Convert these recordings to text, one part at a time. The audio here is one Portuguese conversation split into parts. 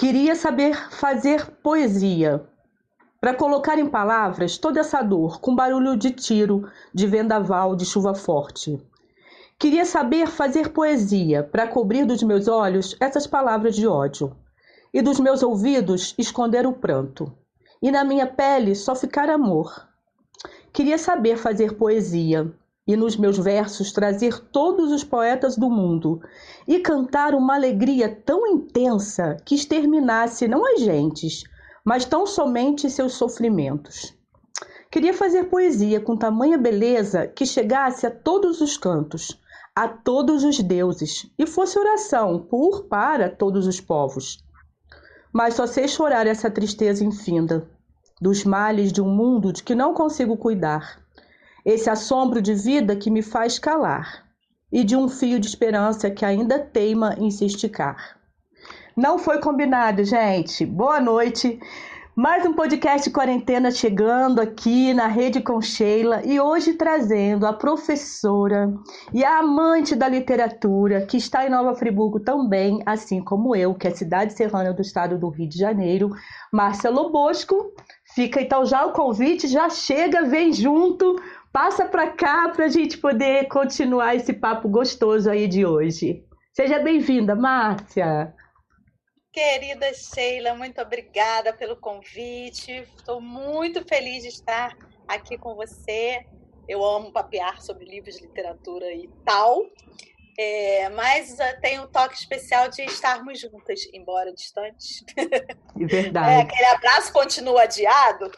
Queria saber fazer poesia, para colocar em palavras toda essa dor, com barulho de tiro, de vendaval, de chuva forte. Queria saber fazer poesia, para cobrir dos meus olhos essas palavras de ódio, e dos meus ouvidos esconder o pranto, e na minha pele só ficar amor. Queria saber fazer poesia, e nos meus versos trazer todos os poetas do mundo e cantar uma alegria tão intensa que exterminasse não as gentes, mas tão somente seus sofrimentos. Queria fazer poesia com tamanha beleza que chegasse a todos os cantos, a todos os deuses, e fosse oração por para todos os povos. Mas só sei chorar essa tristeza infinda, dos males de um mundo de que não consigo cuidar, esse assombro de vida que me faz calar, e de um fio de esperança que ainda teima em se esticar. Não foi combinado, gente. Boa noite. Mais um podcast quarentena chegando aqui na Rede com Sheila e hoje trazendo a professora e a amante da literatura que está em Nova Friburgo também, assim como eu, que é cidade serrana do estado do Rio de Janeiro, Marcelo Bosco. Fica então já o convite, já chega, vem junto, passa para cá para a gente poder continuar esse papo gostoso aí de hoje. Seja bem-vinda, Márcia. Querida Sheila, muito obrigada pelo convite. Estou muito feliz de estar aqui com você. Eu amo papear sobre livros de literatura e tal. É, mas uh, tem um toque especial de estarmos juntas, embora distantes. É verdade. É, aquele abraço continua adiado,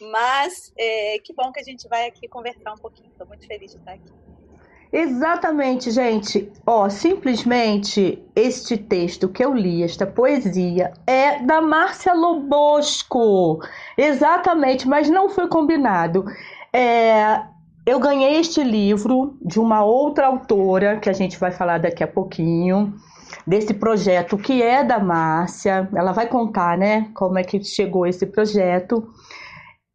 mas é, que bom que a gente vai aqui conversar um pouquinho. Estou muito feliz de estar aqui. Exatamente, gente. Ó, simplesmente este texto que eu li, esta poesia, é da Márcia Lobosco. Exatamente, mas não foi combinado. É, eu ganhei este livro de uma outra autora, que a gente vai falar daqui a pouquinho, desse projeto que é da Márcia. Ela vai contar, né, como é que chegou esse projeto.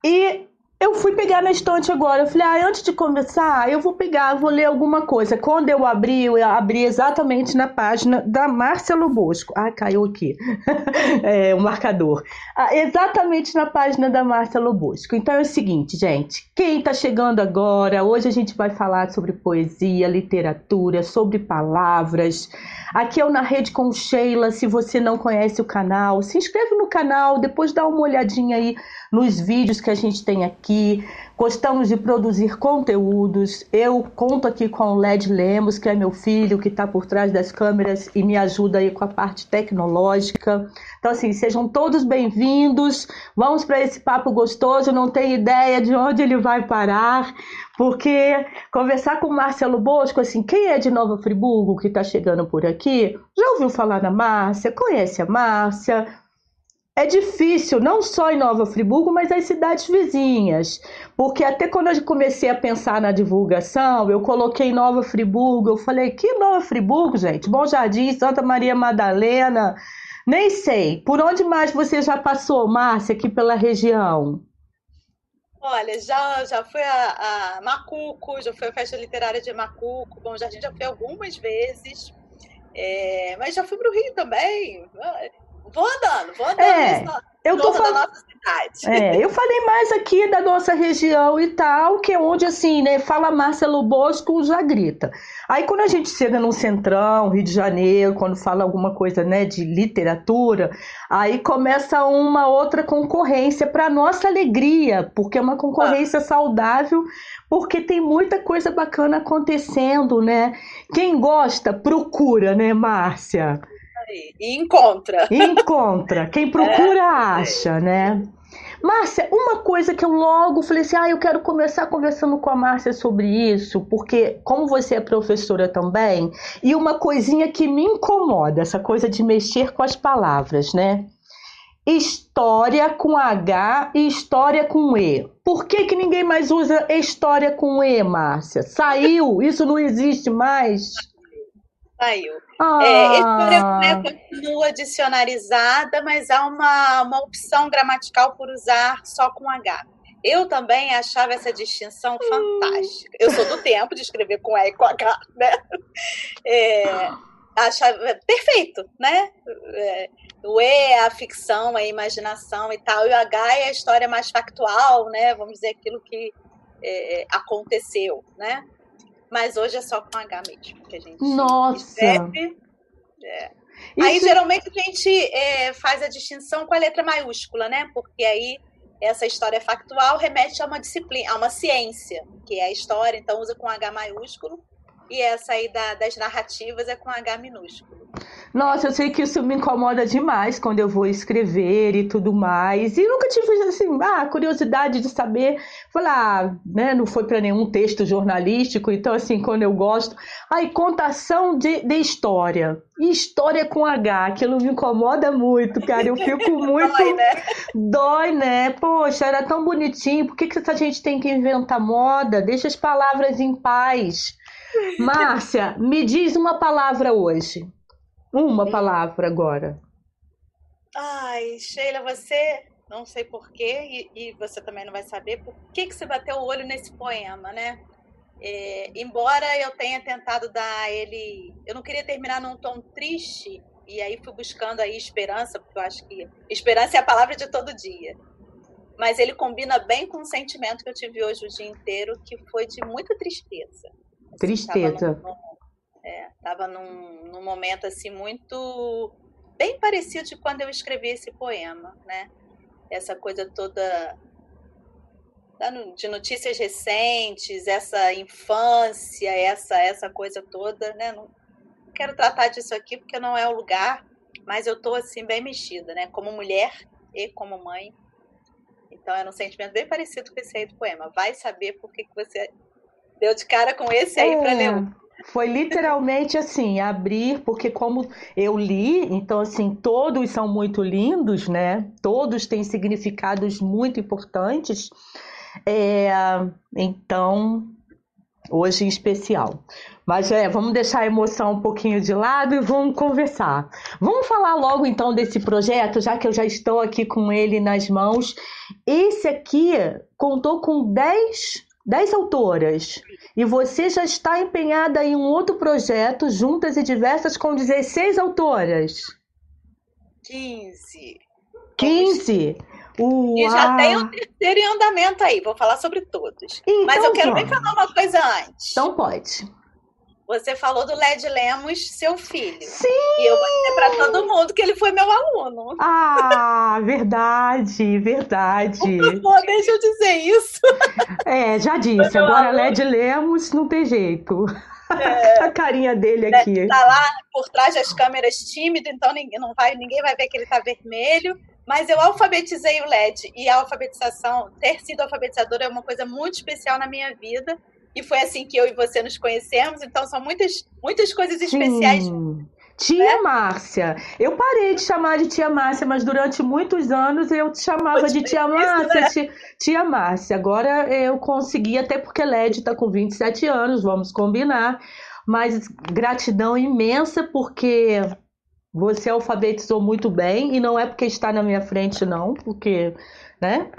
E eu fui pegar na estante agora. Eu falei, ah, antes de começar, eu vou pegar, vou ler alguma coisa. Quando eu abri, eu abri exatamente na página da Márcia Lobosco. Ah, caiu aqui é, o marcador. Ah, exatamente na página da Márcia Lobosco. Então é o seguinte, gente. Quem está chegando agora, hoje a gente vai falar sobre poesia, literatura, sobre palavras. Aqui é o Na Rede com Sheila. Se você não conhece o canal, se inscreve no canal, depois dá uma olhadinha aí nos vídeos que a gente tem aqui. Gostamos de produzir conteúdos. Eu conto aqui com o Led Lemos, que é meu filho, que está por trás das câmeras e me ajuda aí com a parte tecnológica. Então, assim, sejam todos bem-vindos. Vamos para esse papo gostoso. Não tenho ideia de onde ele vai parar, porque conversar com o Marcelo Bosco, assim, quem é de Nova Friburgo que está chegando por aqui, já ouviu falar na Márcia, conhece a Márcia é difícil, não só em Nova Friburgo, mas as cidades vizinhas. Porque até quando eu comecei a pensar na divulgação, eu coloquei Nova Friburgo, eu falei, que Nova Friburgo, gente? Bom Jardim, Santa Maria Madalena, nem sei. Por onde mais você já passou, Márcia, aqui pela região? Olha, já, já fui a, a Macuco, já fui à Festa Literária de Macuco, Bom Jardim já fui algumas vezes, é, mas já fui para o Rio também. Vou andando, vou andando. É, eu tô falando. É, eu falei mais aqui da nossa região e tal, que é onde, assim, né, fala Marcelo Bosco, já grita. Aí quando a gente chega no Centrão, Rio de Janeiro, quando fala alguma coisa, né, de literatura, aí começa uma outra concorrência para nossa alegria, porque é uma concorrência ah. saudável, porque tem muita coisa bacana acontecendo, né? Quem gosta, procura, né, Márcia? E encontra. Encontra. Quem procura, é. acha, né? Márcia, uma coisa que eu logo falei assim: ah, eu quero começar conversando com a Márcia sobre isso, porque, como você é professora também, e uma coisinha que me incomoda, essa coisa de mexer com as palavras, né? História com H e história com E. Por que, que ninguém mais usa história com E, Márcia? Saiu? Isso não existe mais? Saiu. Ah. É, esse continua dicionarizada, mas há uma, uma opção gramatical por usar só com H. Eu também achava essa distinção hum. fantástica. Eu sou do tempo de escrever com E e com H, né? É, acha perfeito, né? É, o E é a ficção, a imaginação e tal, e o H é a história mais factual, né? Vamos dizer aquilo que é, aconteceu, né? Mas hoje é só com H mesmo que a gente Nossa. escreve. É. Aí geralmente a gente é, faz a distinção com a letra maiúscula, né? Porque aí essa história factual remete a uma disciplina, a uma ciência, que é a história, então usa com H maiúsculo e essa aí da, das narrativas é com H minúsculo. Nossa, eu sei que isso me incomoda demais quando eu vou escrever e tudo mais. E nunca tive assim, ah, curiosidade de saber. Falar, ah, né, não foi para nenhum texto jornalístico, então assim, quando eu gosto, aí contação de, de história. E história com H, aquilo me incomoda muito, cara. Eu fico muito. Dói, né? Dói, né? Poxa, era tão bonitinho. Por que, que essa gente tem que inventar moda? Deixa as palavras em paz. Márcia, me diz uma palavra hoje. Uma palavra agora. Ai, Sheila, você não sei porquê, e, e você também não vai saber por que, que você bateu o olho nesse poema, né? É, embora eu tenha tentado dar ele. Eu não queria terminar num tom triste, e aí fui buscando aí esperança, porque eu acho que esperança é a palavra de todo dia. Mas ele combina bem com o sentimento que eu tive hoje o dia inteiro, que foi de muita tristeza. Tristeza. Estava num, num, num, momento assim muito bem parecido de quando eu escrevi esse poema, né? Essa coisa toda de notícias recentes, essa infância, essa essa coisa toda, né? Não quero tratar disso aqui porque não é o lugar, mas eu tô assim bem mexida, né? Como mulher e como mãe. Então era um sentimento bem parecido com esse aí do poema. Vai saber por que, que você Deu de cara com esse aí é, para ler. Foi literalmente assim, abrir, porque como eu li, então assim, todos são muito lindos, né? Todos têm significados muito importantes. É, então, hoje em especial. Mas é, vamos deixar a emoção um pouquinho de lado e vamos conversar. Vamos falar logo então desse projeto, já que eu já estou aqui com ele nas mãos. Esse aqui contou com 10 10 autoras e você já está empenhada em um outro projeto, juntas e diversas, com 16 autoras. 15. 15? Uau. E já tem o terceiro em andamento aí, vou falar sobre todos. Então, Mas eu quero bem falar uma coisa antes. Então pode. Você falou do Led Lemos, seu filho. Sim! E eu vou dizer para todo mundo que ele foi meu aluno. Ah, verdade, verdade. Por favor, deixa eu dizer isso. É, já disse. Agora aluno. Led Lemos não tem jeito. É, a carinha dele né, aqui. Tá lá por trás das câmeras tímido, então ninguém, não vai, ninguém vai ver que ele tá vermelho. Mas eu alfabetizei o LED e a alfabetização, ter sido alfabetizadora é uma coisa muito especial na minha vida e foi assim que eu e você nos conhecemos. Então são muitas, muitas coisas especiais. Sim. Tia né? Márcia. Eu parei de chamar de tia Márcia, mas durante muitos anos eu te chamava de tia Márcia, né? tia, tia Márcia. Agora eu consegui, até porque Led está com 27 anos, vamos combinar. Mas gratidão imensa porque você alfabetizou muito bem e não é porque está na minha frente não, porque, né?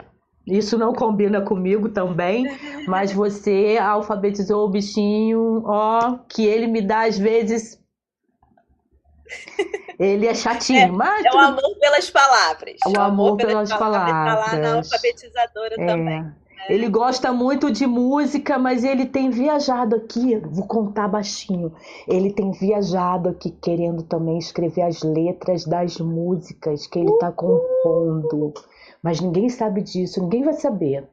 Isso não combina comigo também, mas você alfabetizou o bichinho, ó, que ele me dá às vezes. Ele é chatinho, é, mas. É o amor pelas palavras. O, o amor, amor, pelas, pelas palavras. Falar na alfabetizadora é. também. Né? Ele gosta muito de música, mas ele tem viajado aqui. Vou contar baixinho. Ele tem viajado aqui querendo também escrever as letras das músicas que ele está compondo. Mas ninguém sabe disso, ninguém vai saber.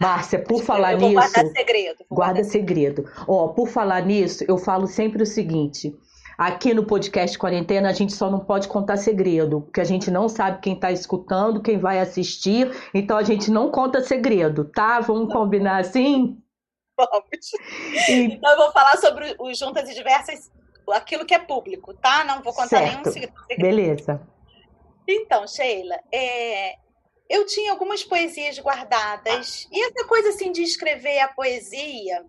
Márcia, por falar nisso. Guarda segredo. Guarda segredo. Ó, por falar nisso, eu falo sempre o seguinte. Aqui no podcast Quarentena, a gente só não pode contar segredo, porque a gente não sabe quem está escutando, quem vai assistir, então a gente não conta segredo, tá? Vamos combinar assim? Vamos. E... Então eu vou falar sobre os Juntas e Diversas, aquilo que é público, tá? Não vou contar certo. nenhum segredo. Beleza. Então, Sheila, é, eu tinha algumas poesias guardadas. E essa coisa assim de escrever a poesia,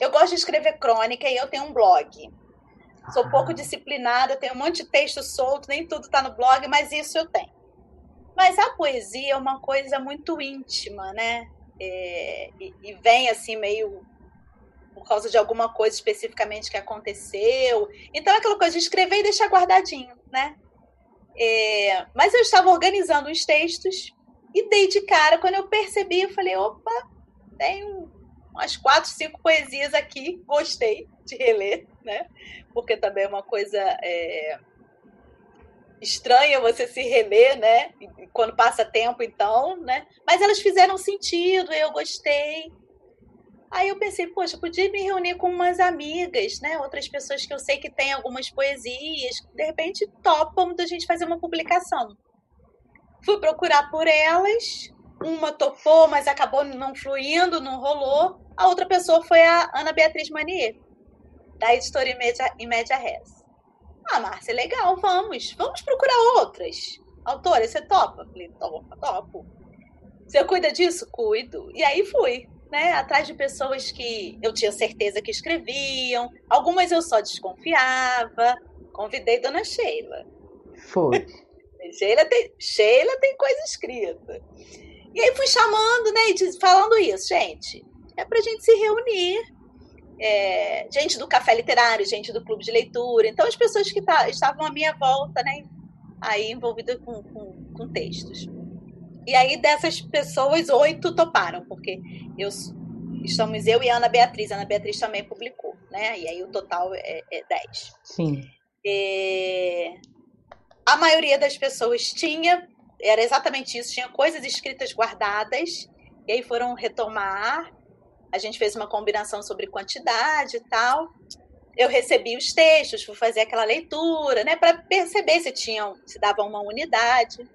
eu gosto de escrever crônica e eu tenho um blog. Sou ah. pouco disciplinada, tenho um monte de texto solto, nem tudo está no blog, mas isso eu tenho. Mas a poesia é uma coisa muito íntima, né? É, e, e, vem assim meio por causa de alguma coisa especificamente que aconteceu. Então, é aquela coisa de escrever e deixar guardadinho, né? É, mas eu estava organizando os textos e dei de cara. Quando eu percebi, eu falei: opa, tem umas quatro, cinco poesias aqui, gostei de reler, né? Porque também é uma coisa é, estranha você se reler, né? Quando passa tempo, então, né? Mas elas fizeram sentido, eu gostei. Aí eu pensei, poxa, podia me reunir com umas amigas, né? Outras pessoas que eu sei que têm algumas poesias, de repente topam da gente fazer uma publicação. Fui procurar por elas, uma topou, mas acabou não fluindo, não rolou. A outra pessoa foi a Ana Beatriz Manier, da editora Em Média Res. Ah, Márcia, legal, vamos. Vamos procurar outras. Autora, você topa? Falei, topa, topo. Você cuida disso? Cuido. E aí fui né, atrás de pessoas que eu tinha certeza que escreviam, algumas eu só desconfiava. Convidei Dona Sheila. Foi. Sheila tem, Sheila tem coisa escrita. E aí fui chamando, né, e falando isso, gente, é pra gente se reunir. É, gente do café literário, gente do clube de leitura, então as pessoas que tá, estavam à minha volta, né, aí envolvidas com, com, com textos. E aí, dessas pessoas, oito toparam, porque eu, estamos eu e a Ana Beatriz. A Ana Beatriz também publicou, né? E aí o total é, é dez. Sim. É... A maioria das pessoas tinha, era exatamente isso, tinha coisas escritas guardadas, e aí foram retomar. A gente fez uma combinação sobre quantidade e tal. Eu recebi os textos, fui fazer aquela leitura, né, para perceber se tinham, se davam uma unidade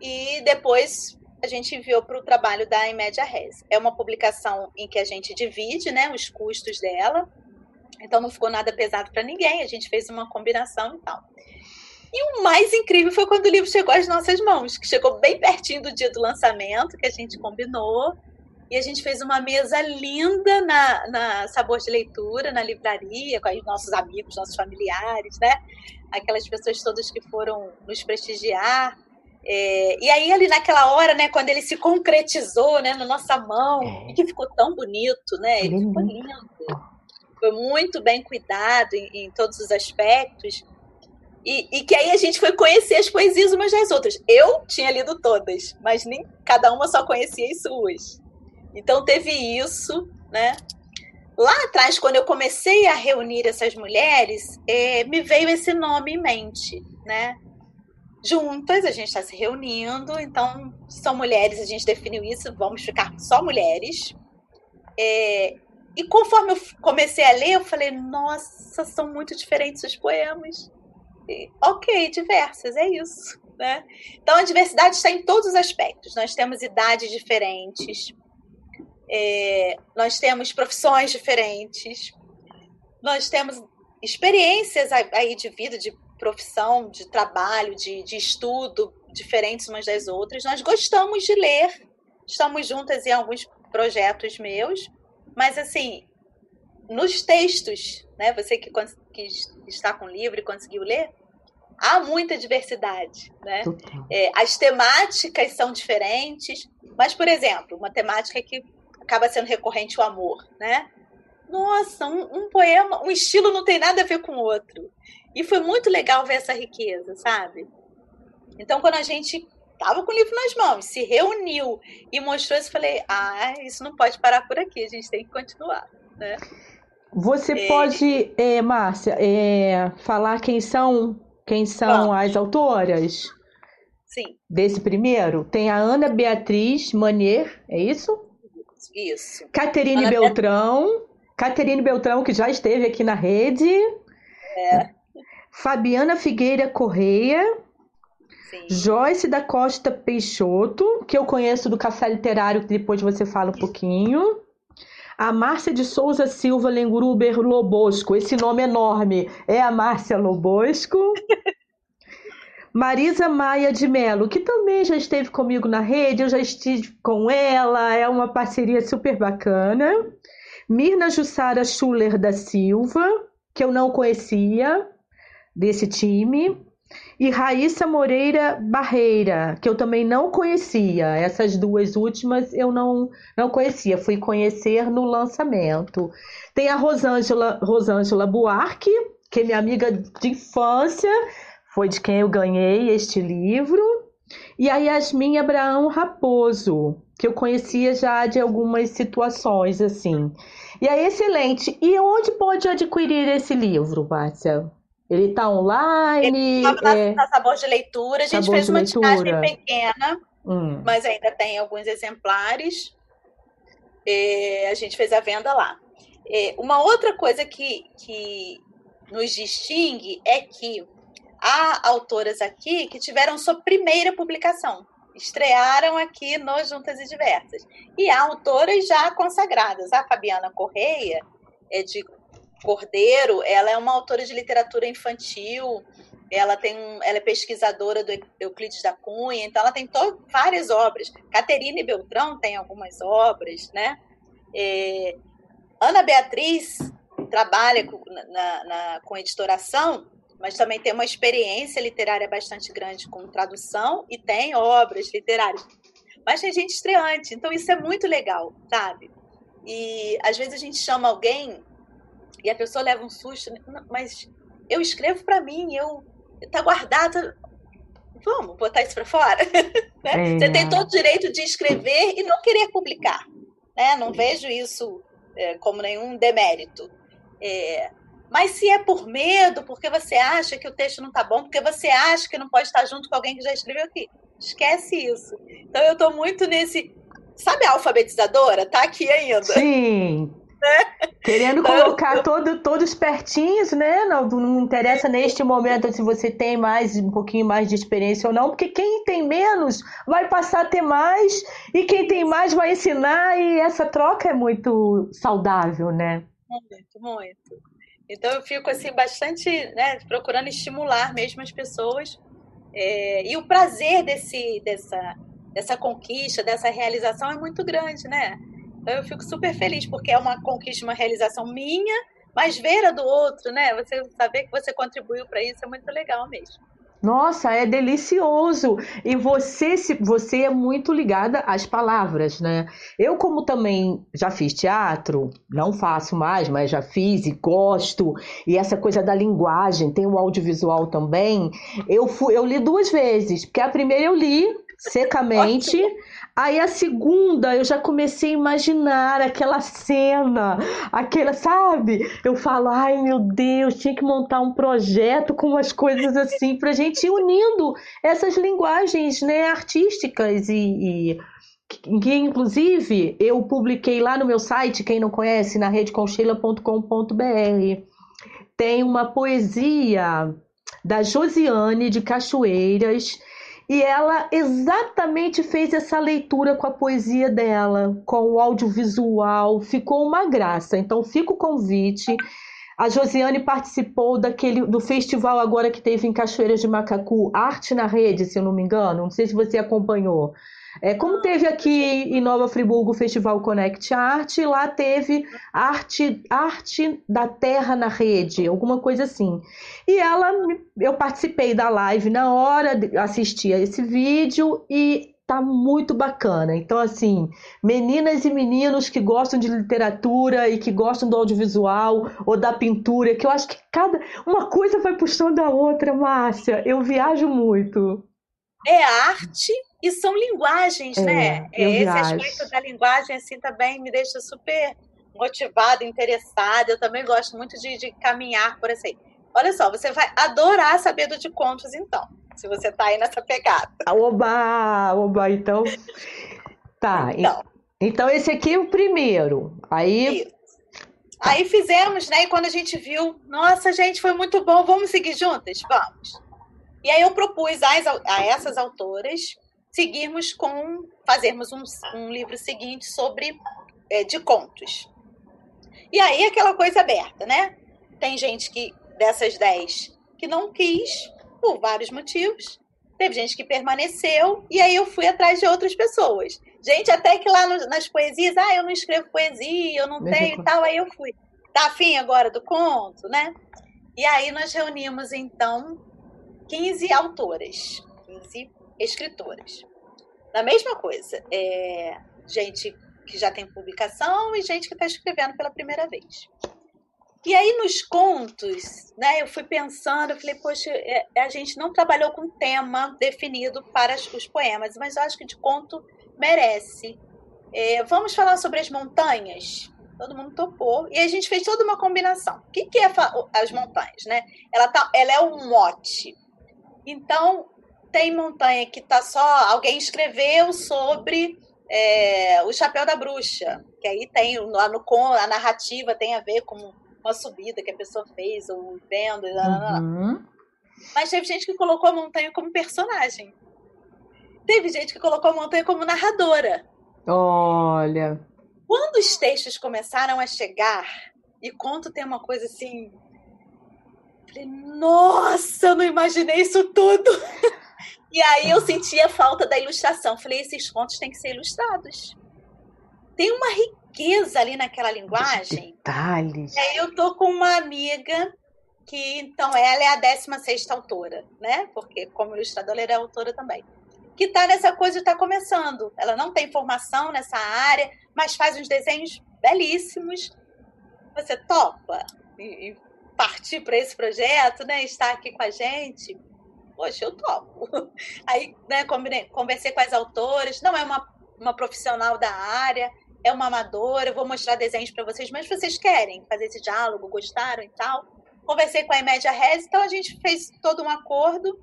e depois a gente enviou para o trabalho da Imédia Res. É uma publicação em que a gente divide né, os custos dela, então não ficou nada pesado para ninguém, a gente fez uma combinação e tal. E o mais incrível foi quando o livro chegou às nossas mãos, que chegou bem pertinho do dia do lançamento, que a gente combinou, e a gente fez uma mesa linda na, na Sabor de Leitura, na livraria, com os nossos amigos, nossos familiares, né? Aquelas pessoas todas que foram nos prestigiar. É, e aí, ali naquela hora, né, quando ele se concretizou né, na nossa mão, é. e que ficou tão bonito, né? Ele ficou lindo. Foi muito bem cuidado em, em todos os aspectos. E, e, que aí a gente foi conhecer as poesias umas das outras. Eu tinha lido todas, mas nem cada uma só conhecia as suas. Então teve isso, né? Lá atrás, quando eu comecei a reunir essas mulheres, é, me veio esse nome em mente, né? juntas, a gente está se reunindo, então são mulheres, a gente definiu isso, vamos ficar só mulheres. É, e conforme eu comecei a ler, eu falei, nossa, são muito diferentes os poemas. Ok, diversas, é isso. Né? Então a diversidade está em todos os aspectos. Nós temos idades diferentes, é, nós temos profissões diferentes, nós temos experiências aí de vida, de profissão, de trabalho, de, de estudo, diferentes umas das outras. Nós gostamos de ler, estamos juntas em alguns projetos meus, mas assim, nos textos, né? Você que, que está com o livro e conseguiu ler, há muita diversidade, né? É, as temáticas são diferentes, mas, por exemplo, uma temática que acaba sendo recorrente o amor, né? Nossa, um, um poema, um estilo não tem nada a ver com o outro. E foi muito legal ver essa riqueza, sabe? Então, quando a gente tava com o livro nas mãos, se reuniu e mostrou isso, eu falei: ah, isso não pode parar por aqui, a gente tem que continuar, né? Você é... pode, é, Márcia, é, falar quem são quem são Vamos. as autoras? Sim. Desse primeiro? Tem a Ana Beatriz Manier, é isso? Isso. Caterine Ana Beltrão. Caterine Beltrão, que já esteve aqui na rede. É. Fabiana Figueira Correia, Sim. Joyce da Costa Peixoto, que eu conheço do Café Literário, que depois você fala um pouquinho. A Márcia de Souza Silva Lenguruber Lobosco, esse nome enorme é a Márcia Lobosco. Marisa Maia de Melo, que também já esteve comigo na rede, eu já estive com ela, é uma parceria super bacana. Mirna Jussara Schuller da Silva, que eu não conhecia desse time. E Raíssa Moreira Barreira, que eu também não conhecia. Essas duas últimas eu não, não conhecia, fui conhecer no lançamento. Tem a Rosângela, Rosângela Buarque, que é minha amiga de infância, foi de quem eu ganhei este livro. E a Yasmin Abraão Raposo, que eu conhecia já de algumas situações assim. E é excelente. E onde pode adquirir esse livro, Márcia? Ele está online? Ele estava é... na Sabor de Leitura. A gente Sabor fez uma tiragem pequena, hum. mas ainda tem alguns exemplares. É, a gente fez a venda lá. É, uma outra coisa que, que nos distingue é que há autoras aqui que tiveram sua primeira publicação. Estrearam aqui no Juntas e Diversas. E há autoras já consagradas. A Fabiana Correia é de Cordeiro, ela é uma autora de literatura infantil, ela tem ela é pesquisadora do Euclides da Cunha, então ela tem várias obras. Caterine Beltrão tem algumas obras, né? É, Ana Beatriz trabalha com, na, na, com editoração, mas também tem uma experiência literária bastante grande com tradução e tem obras literárias. Mas tem gente estreante, então isso é muito legal, sabe? E às vezes a gente chama alguém e a pessoa leva um susto, né? mas eu escrevo para mim, eu tá guardado. Vamos botar isso para fora? né? É. Você tem todo o direito de escrever e não querer publicar. Né? Não vejo isso é, como nenhum demérito. É, mas se é por medo, porque você acha que o texto não está bom, porque você acha que não pode estar junto com alguém que já escreveu aqui, esquece isso. Então eu estou muito nesse. Sabe a alfabetizadora? Tá aqui ainda. Sim. Querendo colocar todo, todos pertinhos, né? Não, não interessa neste momento se você tem mais um pouquinho mais de experiência ou não, porque quem tem menos vai passar a ter mais e quem tem mais vai ensinar e essa troca é muito saudável, né? Muito, muito. Então eu fico assim bastante, né, procurando estimular mesmo as pessoas é, e o prazer desse, dessa, dessa conquista, dessa realização é muito grande, né? Então eu fico super feliz, porque é uma conquista, uma realização minha, mas ver a do outro, né? Você saber que você contribuiu para isso é muito legal mesmo. Nossa, é delicioso. E você, você é muito ligada às palavras, né? Eu, como também já fiz teatro, não faço mais, mas já fiz e gosto. E essa coisa da linguagem, tem o audiovisual também. Eu fui, eu li duas vezes, porque a primeira eu li secamente. Aí a segunda eu já comecei a imaginar aquela cena, aquela, sabe? Eu falo, ai meu Deus, tinha que montar um projeto com umas coisas assim pra gente ir unindo essas linguagens, né, artísticas e, e que inclusive eu publiquei lá no meu site, quem não conhece, na redeconcheila.com.br. Tem uma poesia da Josiane de Cachoeiras e ela exatamente fez essa leitura com a poesia dela, com o audiovisual, ficou uma graça. Então fica o convite. A Josiane participou daquele do festival agora que teve em Cachoeiras de Macacu, Arte na Rede, se eu não me engano. Não sei se você acompanhou. É, como teve aqui em Nova Friburgo o Festival Connect Art, lá teve arte, arte da terra na rede, alguma coisa assim. E ela, eu participei da live na hora, assisti a esse vídeo e tá muito bacana. Então, assim, meninas e meninos que gostam de literatura e que gostam do audiovisual ou da pintura, que eu acho que cada uma coisa vai puxando a outra, Márcia. Eu viajo muito. É arte e são linguagens, é, né? É, esse viajo. aspecto da linguagem assim também me deixa super motivada, interessada. Eu também gosto muito de, de caminhar por assim. Olha só, você vai adorar saber do de contos, então, se você tá aí nessa pegada. Ah, oba, oba, então. Tá. Então, então esse aqui é o primeiro. Aí. Isso. Aí fizemos, né? E quando a gente viu, nossa, gente, foi muito bom, vamos seguir juntas? Vamos. E aí eu propus a essas autoras seguirmos com fazermos um, um livro seguinte sobre é, de contos. E aí aquela coisa aberta, né? Tem gente que dessas dez que não quis por vários motivos. Teve gente que permaneceu e aí eu fui atrás de outras pessoas. Gente, até que lá no, nas poesias, ah, eu não escrevo poesia, eu não tenho e tal, aí eu fui. Tá afim agora do conto, né? E aí nós reunimos então 15 autoras, 15 escritoras. Na mesma coisa, é, gente que já tem publicação e gente que está escrevendo pela primeira vez. E aí nos contos, né, eu fui pensando, eu falei, poxa, é, a gente não trabalhou com tema definido para os poemas, mas eu acho que de conto merece. É, vamos falar sobre as montanhas? Todo mundo topou. E a gente fez toda uma combinação. O que, que é as montanhas, né? Ela, tá, ela é um mote. Então, tem montanha que tá só. Alguém escreveu sobre é, o chapéu da bruxa. Que aí tem lá no a narrativa tem a ver com uma subida que a pessoa fez, ou vendo. Uhum. Mas teve gente que colocou a montanha como personagem. Teve gente que colocou a montanha como narradora. Olha. Quando os textos começaram a chegar, e conto tem uma coisa assim. Falei, nossa, eu não imaginei isso tudo. E aí eu senti a falta da ilustração. Falei, esses contos têm que ser ilustrados. Tem uma riqueza ali naquela linguagem. Detalhes. E aí eu tô com uma amiga que, então, ela é a 16 autora, né? Porque como ilustradora, ela é autora também que está nessa coisa de tá começando. Ela não tem formação nessa área, mas faz uns desenhos belíssimos. Você topa e, e partir para esse projeto, né? Estar aqui com a gente. Poxa, eu topo. Aí, né, conversei com as autoras. Não é uma, uma profissional da área, é uma amadora. Eu vou mostrar desenhos para vocês, mas vocês querem fazer esse diálogo, gostaram e tal. Conversei com a Imédia Rez, então a gente fez todo um acordo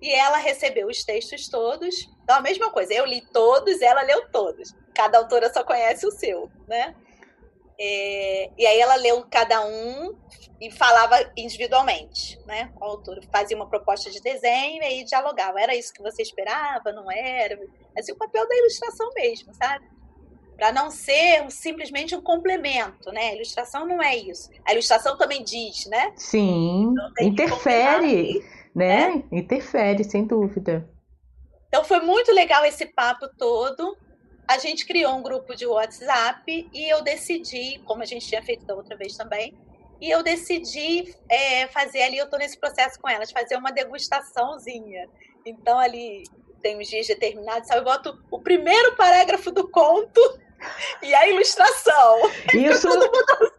e ela recebeu os textos todos. Então, a mesma coisa, eu li todos, ela leu todos. Cada autora só conhece o seu, né? É, e aí ela leu cada um e falava individualmente, né? O autor fazia uma proposta de desenho e aí dialogava. Era isso que você esperava? Não era? Assim, o papel da ilustração mesmo, sabe? Para não ser simplesmente um complemento, né? A ilustração não é isso. A ilustração também diz, né? Sim, então, interfere né? É. Interfere, sem dúvida. Então foi muito legal esse papo todo. A gente criou um grupo de WhatsApp e eu decidi, como a gente tinha feito da outra vez também, e eu decidi é, fazer ali, eu estou nesse processo com elas, fazer uma degustaçãozinha. Então ali tem uns dias determinados, sabe? Eu boto o primeiro parágrafo do conto e a ilustração. Isso, mundo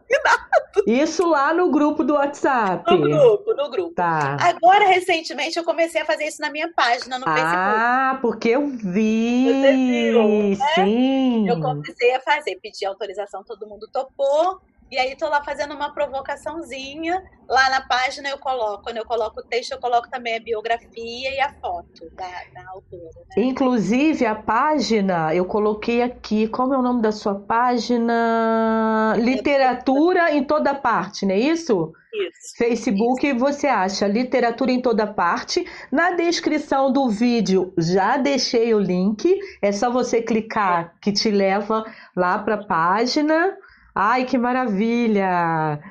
isso lá no grupo do WhatsApp. No grupo, no grupo. Tá. Agora, recentemente, eu comecei a fazer isso na minha página no ah, Facebook. Ah, porque eu vi. Você viu, né? Sim. Eu comecei a fazer, pedi autorização, todo mundo topou. E aí tô lá fazendo uma provocaçãozinha. Lá na página eu coloco, quando eu coloco o texto, eu coloco também a biografia e a foto da, da autora. Né? Inclusive, a página, eu coloquei aqui, como é o nome da sua página? Literatura em toda parte, não é isso? Isso. Facebook, isso. você acha literatura em toda parte. Na descrição do vídeo já deixei o link. É só você clicar que te leva lá para a página. Ai, que maravilha!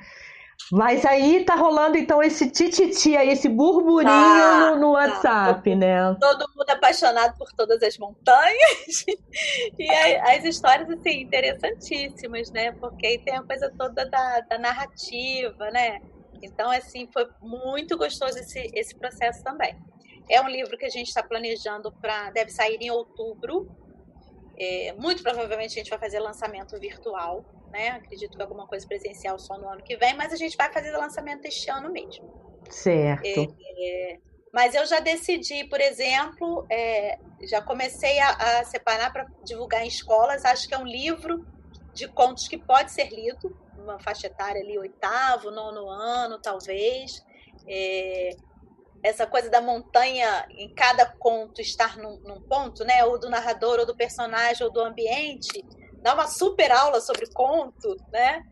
Mas aí tá rolando então esse tititi aí, esse burburinho tá, no, no. WhatsApp, tá. né? Todo mundo apaixonado por todas as montanhas. e as histórias, assim, interessantíssimas, né? Porque aí tem a coisa toda da, da narrativa, né? Então, assim, foi muito gostoso esse, esse processo também. É um livro que a gente está planejando para. deve sair em outubro. É, muito provavelmente a gente vai fazer lançamento virtual né? Acredito que alguma coisa presencial só no ano que vem, mas a gente vai fazer o lançamento este ano mesmo. Certo. É, é, mas eu já decidi, por exemplo, é, já comecei a, a separar para divulgar em escolas. Acho que é um livro de contos que pode ser lido, uma faixa etária ali, oitavo, nono ano, talvez. É, essa coisa da montanha em cada conto estar num, num, ponto, né? Ou do narrador, ou do personagem, ou do ambiente, dá uma super aula sobre conto, né?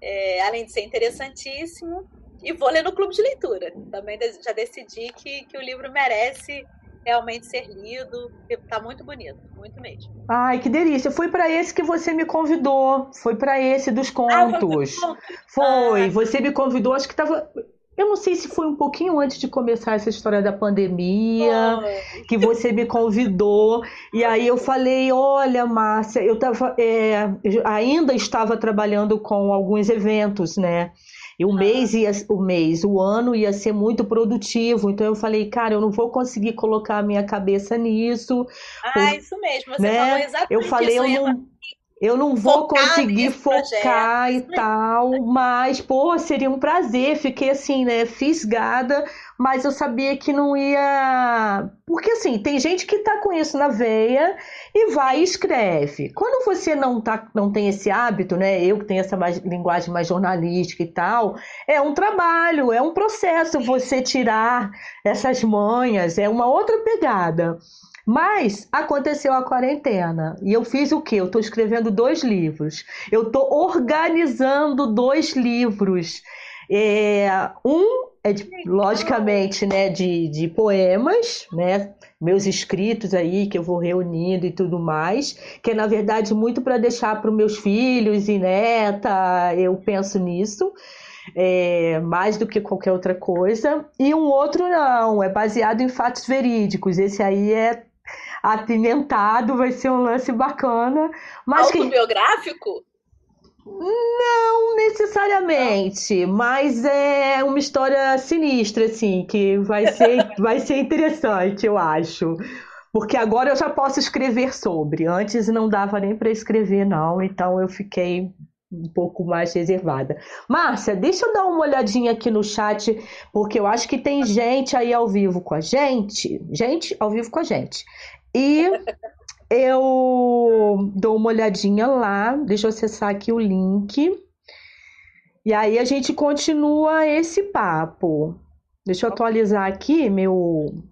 É, além de ser interessantíssimo. E vou ler no clube de leitura. Também já decidi que, que o livro merece realmente ser lido, está muito bonito, muito mesmo. Ai, que delícia! Foi para esse que você me convidou. Foi para esse dos contos. Ah, foi, ah. você me convidou, acho que estava eu não sei se foi um pouquinho antes de começar essa história da pandemia, oh. que você me convidou. E aí eu falei: olha, Márcia, eu tava, é, ainda estava trabalhando com alguns eventos, né? E o ah. mês ia, o mês, o ano ia ser muito produtivo. Então eu falei, cara, eu não vou conseguir colocar a minha cabeça nisso. Ah, isso mesmo. Você né? falou exatamente Eu falei, isso. eu não, eu não vou conseguir focar projeto. e tal, mas, pô, seria um prazer. Fiquei assim, né, fisgada, mas eu sabia que não ia. Porque, assim, tem gente que tá com isso na veia e vai e escreve. Quando você não, tá, não tem esse hábito, né, eu que tenho essa mais, linguagem mais jornalística e tal, é um trabalho, é um processo você tirar essas manhas, é uma outra pegada. Mas aconteceu a quarentena e eu fiz o quê? Eu estou escrevendo dois livros. Eu estou organizando dois livros. É, um é de, logicamente, né, de, de poemas, né, meus escritos aí que eu vou reunindo e tudo mais, que é na verdade muito para deixar para os meus filhos e neta. Eu penso nisso. É, mais do que qualquer outra coisa. E um outro não, é baseado em fatos verídicos. Esse aí é apimentado, vai ser um lance bacana. Mas Autobiográfico? Que... Não necessariamente, Não. mas é uma história sinistra, assim, que vai ser, vai ser interessante, eu acho. Porque agora eu já posso escrever sobre. Antes não dava nem para escrever, não, então eu fiquei um pouco mais reservada. Márcia, deixa eu dar uma olhadinha aqui no chat, porque eu acho que tem gente aí ao vivo com a gente. Gente ao vivo com a gente. E eu dou uma olhadinha lá, deixa eu acessar aqui o link. E aí a gente continua esse papo. Deixa eu atualizar aqui meu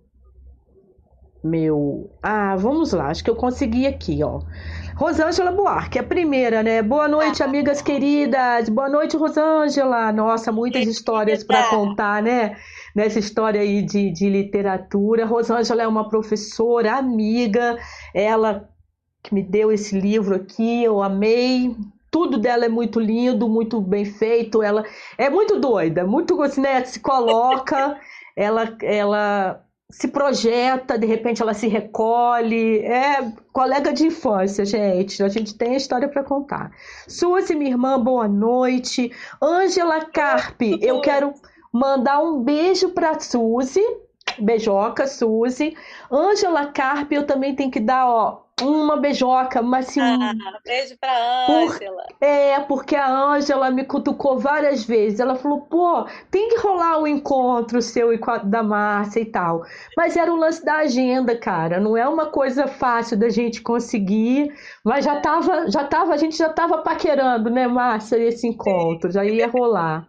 meu. Ah, vamos lá, acho que eu consegui aqui, ó. Rosângela Buarque, a primeira, né? Boa noite, amigas queridas. Boa noite, Rosângela. Nossa, muitas histórias para contar, né? Nessa história aí de, de literatura. Rosângela é uma professora, amiga. Ela que me deu esse livro aqui, eu amei. Tudo dela é muito lindo, muito bem feito. Ela é muito doida, muito né? Se coloca, ela, ela se projeta, de repente ela se recolhe. É colega de infância, gente. A gente tem a história para contar. Suzy, minha irmã, boa noite. Ângela Carpe, eu quero mandar um beijo para Suzy. Beijoca, Suzy. Ângela Carpe, eu também tenho que dar, ó, uma beijoca, mas assim. Ah, beijo pra Ângela. Por, é, porque a Ângela me cutucou várias vezes. Ela falou, pô, tem que rolar o um encontro seu e da Márcia e tal. Mas era o lance da agenda, cara. Não é uma coisa fácil da gente conseguir. Mas já tava, já tava, a gente já tava paquerando, né, Márcia, esse encontro. Já ia rolar.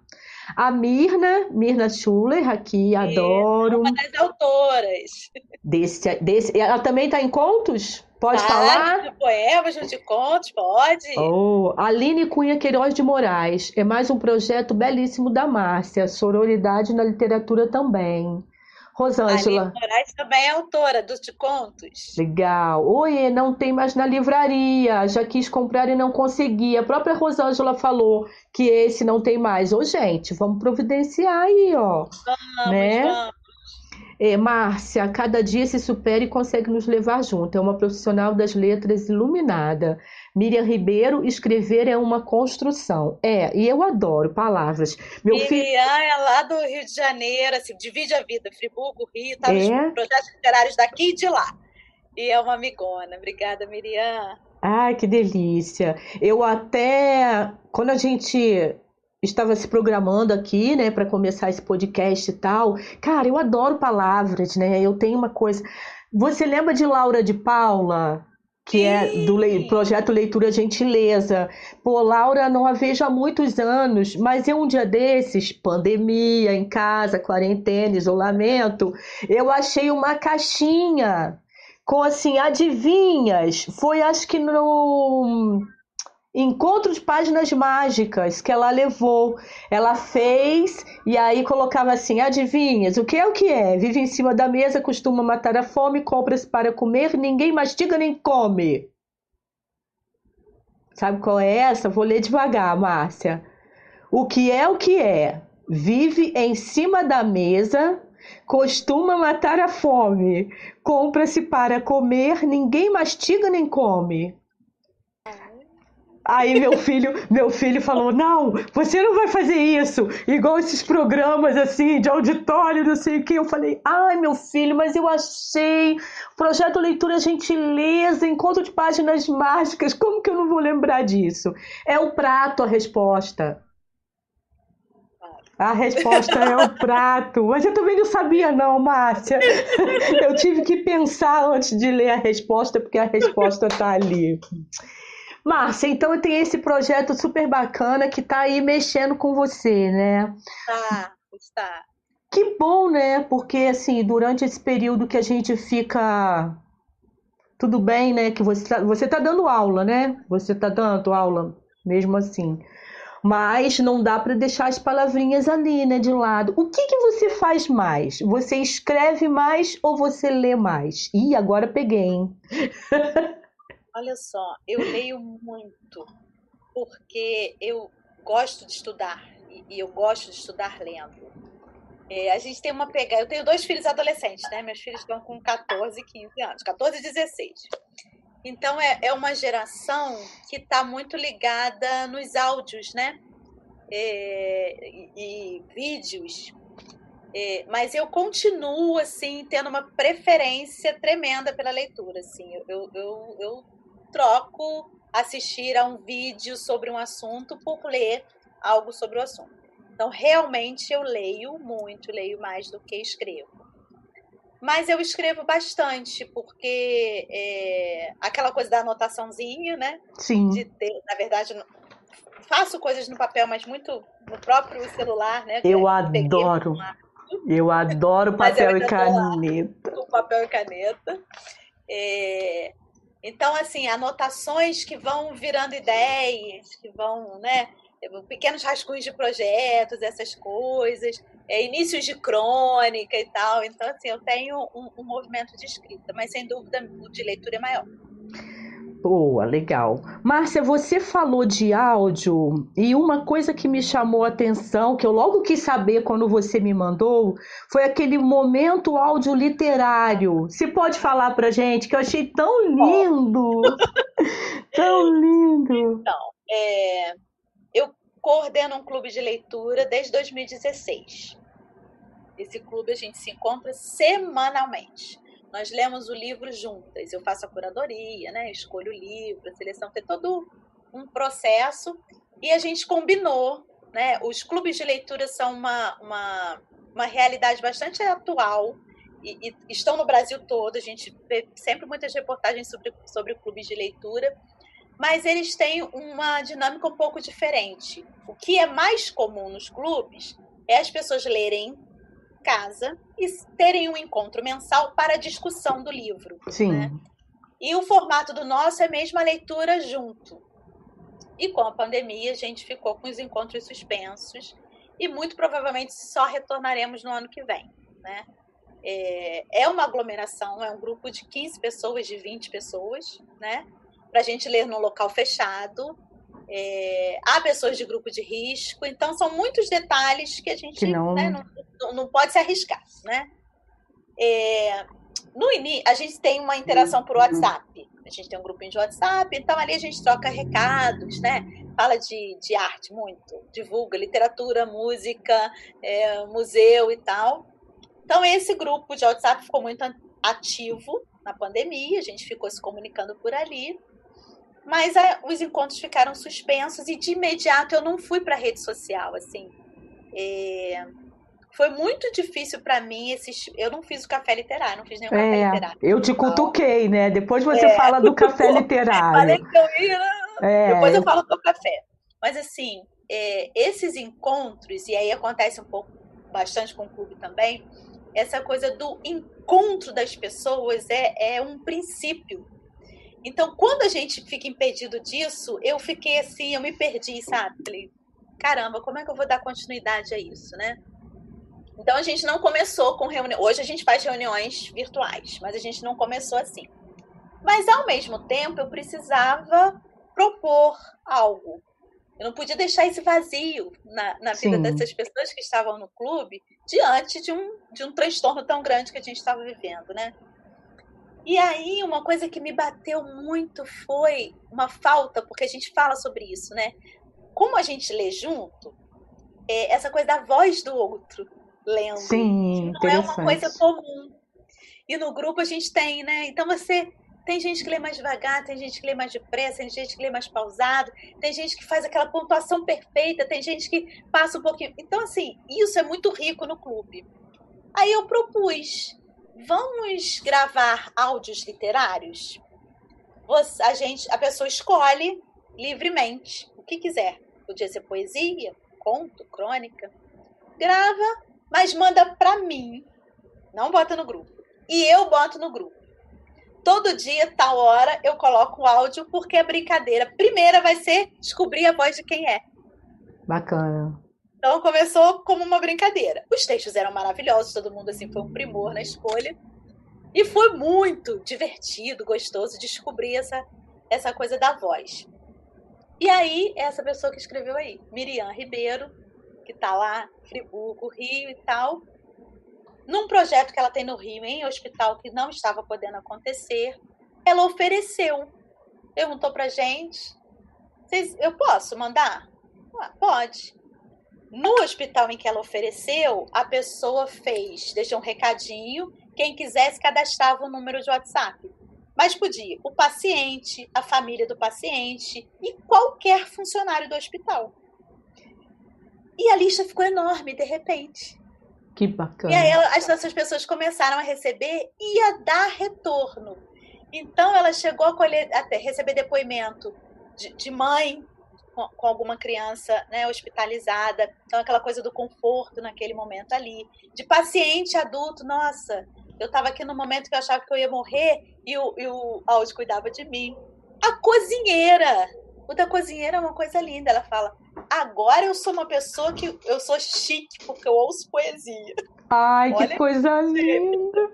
A Mirna, Mirna Schuller, aqui, adoro. Uma das autoras. Desse, desse, ela também está em contos? Pode tá, falar? De poemas, de contos, pode. Oh, Aline Cunha Queiroz de Moraes. É mais um projeto belíssimo da Márcia. Sororidade na literatura também. Rosângela. Aline Moraes também é autora dos de contos. Legal. Oi, não tem mais na livraria. Já quis comprar e não consegui. A própria Rosângela falou que esse não tem mais. Ô, gente, vamos providenciar aí, ó. Vamos, né? vamos. É, Márcia, cada dia se supera e consegue nos levar junto. É uma profissional das letras iluminada. Miriam Ribeiro, escrever é uma construção. É, e eu adoro palavras. Meu Miriam filho... é lá do Rio de Janeiro, assim, divide a vida. Friburgo, Rio, tá é? nos projetos literários daqui e de lá. E é uma amigona. Obrigada, Miriam. Ai, que delícia. Eu até, quando a gente estava se programando aqui, né, para começar esse podcast e tal. Cara, eu adoro palavras, né? Eu tenho uma coisa. Você lembra de Laura de Paula? Que Sim. é do le... projeto Leitura Gentileza. Pô, Laura, não a vejo há muitos anos, mas eu um dia desses, pandemia, em casa, quarentena, isolamento, eu achei uma caixinha com assim, adivinhas. Foi acho que no encontro de páginas mágicas que ela levou. Ela fez e aí colocava assim: adivinhas, o que é o que é? Vive em cima da mesa, costuma matar a fome, compra-se para comer, ninguém mastiga nem come. Sabe qual é essa? Vou ler devagar, Márcia. O que é o que é? Vive em cima da mesa, costuma matar a fome, compra-se para comer, ninguém mastiga nem come. Aí meu filho, meu filho falou: "Não, você não vai fazer isso". Igual esses programas assim de auditório, não sei o que. Eu falei: "Ai, meu filho, mas eu achei projeto leitura gentileza, encontro de páginas mágicas. Como que eu não vou lembrar disso?". É o prato a resposta. A resposta é o prato. Mas eu também não sabia, não, Márcia. Eu tive que pensar antes de ler a resposta, porque a resposta está ali. Márcia, então tem esse projeto super bacana que está aí mexendo com você, né? Tá, está. Que bom, né? Porque assim, durante esse período que a gente fica tudo bem, né? Que você tá, você tá dando aula, né? Você tá dando aula mesmo assim. Mas não dá para deixar as palavrinhas ali, né, de lado. O que que você faz mais? Você escreve mais ou você lê mais? Ih, agora peguei, hein? Olha só, eu leio muito, porque eu gosto de estudar e eu gosto de estudar lendo. É, a gente tem uma pegada. Eu tenho dois filhos adolescentes, né? Meus filhos estão com 14 e 15 anos, 14 e 16. Então é, é uma geração que está muito ligada nos áudios, né? É, e, e, vídeos. É, mas eu continuo assim tendo uma preferência tremenda pela leitura. Assim, eu, eu, eu troco assistir a um vídeo sobre um assunto por ler algo sobre o assunto. Então, realmente eu leio muito, leio mais do que escrevo. Mas eu escrevo bastante, porque é, aquela coisa da anotaçãozinha, né? Sim. De ter, na verdade, faço coisas no papel, mas muito no próprio celular, né? Eu adoro. Eu adoro papel e caneta. O papel e caneta. É, então, assim, anotações que vão virando ideias, que vão, né? Pequenos rascunhos de projetos, essas coisas, é, inícios de crônica e tal. Então, assim, eu tenho um, um movimento de escrita, mas sem dúvida o de leitura é maior. Boa, legal. Márcia, você falou de áudio e uma coisa que me chamou a atenção, que eu logo quis saber quando você me mandou, foi aquele momento áudio literário. Você pode falar pra gente que eu achei tão lindo! tão lindo! Então, é, eu coordeno um clube de leitura desde 2016. Esse clube a gente se encontra semanalmente. Nós lemos o livro juntas. Eu faço a curadoria, né? Escolho o livro, a seleção, tem todo um processo. E a gente combinou, né? Os clubes de leitura são uma, uma, uma realidade bastante atual e, e estão no Brasil todo. A gente vê sempre muitas reportagens sobre, sobre clubes de leitura mas eles têm uma dinâmica um pouco diferente. O que é mais comum nos clubes é as pessoas lerem casa e terem um encontro mensal para a discussão do livro. Sim. Né? E o formato do nosso é mesmo a leitura junto. E com a pandemia, a gente ficou com os encontros suspensos e muito provavelmente só retornaremos no ano que vem. Né? É, é uma aglomeração, é um grupo de 15 pessoas, de 20 pessoas, né? para a gente ler num local fechado, é, há pessoas de grupo de risco, então são muitos detalhes que a gente que não... Né, não, não, pode se arriscar, né? É, no início, a gente tem uma interação por WhatsApp. A gente tem um grupinho de WhatsApp, então ali a gente troca recados, né? Fala de, de arte muito, divulga literatura, música, é, museu e tal. Então, esse grupo de WhatsApp ficou muito ativo na pandemia, a gente ficou se comunicando por ali. Mas é, os encontros ficaram suspensos e de imediato eu não fui para a rede social, assim. É, foi muito difícil para mim esses. Eu não fiz o café literário, não fiz nenhum é, café literário. Eu te cutuquei, né? Depois você é, fala do café literário. Falei que eu ia, né? é. Depois eu falo do café. Mas assim, é, esses encontros, e aí acontece um pouco, bastante com o clube também, essa coisa do encontro das pessoas é, é um princípio então, quando a gente fica impedido disso, eu fiquei assim, eu me perdi, sabe? Falei, caramba, como é que eu vou dar continuidade a isso, né? Então, a gente não começou com reunião. Hoje a gente faz reuniões virtuais, mas a gente não começou assim. Mas, ao mesmo tempo, eu precisava propor algo. Eu não podia deixar esse vazio na, na vida dessas pessoas que estavam no clube diante de um, de um transtorno tão grande que a gente estava vivendo, né? E aí, uma coisa que me bateu muito foi uma falta, porque a gente fala sobre isso, né? Como a gente lê junto, é essa coisa da voz do outro lendo. Sim, não é uma coisa comum. E no grupo a gente tem, né? Então você tem gente que lê mais devagar, tem gente que lê mais depressa, tem gente que lê mais pausado, tem gente que faz aquela pontuação perfeita, tem gente que passa um pouquinho. Então, assim, isso é muito rico no clube. Aí eu propus, vamos gravar áudios literários? Você, a gente, a pessoa escolhe livremente o que quiser. Podia ser poesia, conto, crônica. Grava, mas manda para mim. Não bota no grupo. E eu boto no grupo. Todo dia, tal hora, eu coloco o áudio porque a brincadeira primeira vai ser descobrir a voz de quem é. Bacana. Então começou como uma brincadeira. Os textos eram maravilhosos, todo mundo assim foi um primor na escolha. E foi muito divertido, gostoso descobrir essa, essa coisa da voz. E aí, essa pessoa que escreveu aí, Miriam Ribeiro, que está lá, Friburgo, Rio e tal, num projeto que ela tem no Rio, em hospital, que não estava podendo acontecer, ela ofereceu. Perguntou pra gente: eu posso mandar? Ah, pode. No hospital em que ela ofereceu, a pessoa fez, deixou um recadinho, quem quisesse cadastrava o número de WhatsApp. Mas podia o paciente, a família do paciente e qualquer funcionário do hospital. E a lista ficou enorme de repente. Que bacana. E aí as, essas pessoas começaram a receber e a dar retorno. Então ela chegou a colher, até receber depoimento de, de mãe com, com, alguma criança né, hospitalizada. Então aquela coisa do conforto naquele momento ali. De paciente adulto, nossa, eu estava aqui no momento que eu achava que eu ia morrer e o, e o Aldi cuidava de mim. A cozinheira. O da cozinheira é uma coisa linda. Ela fala: Agora eu sou uma pessoa que eu sou chique, porque eu ouço poesia. Ai, Olha que coisa linda!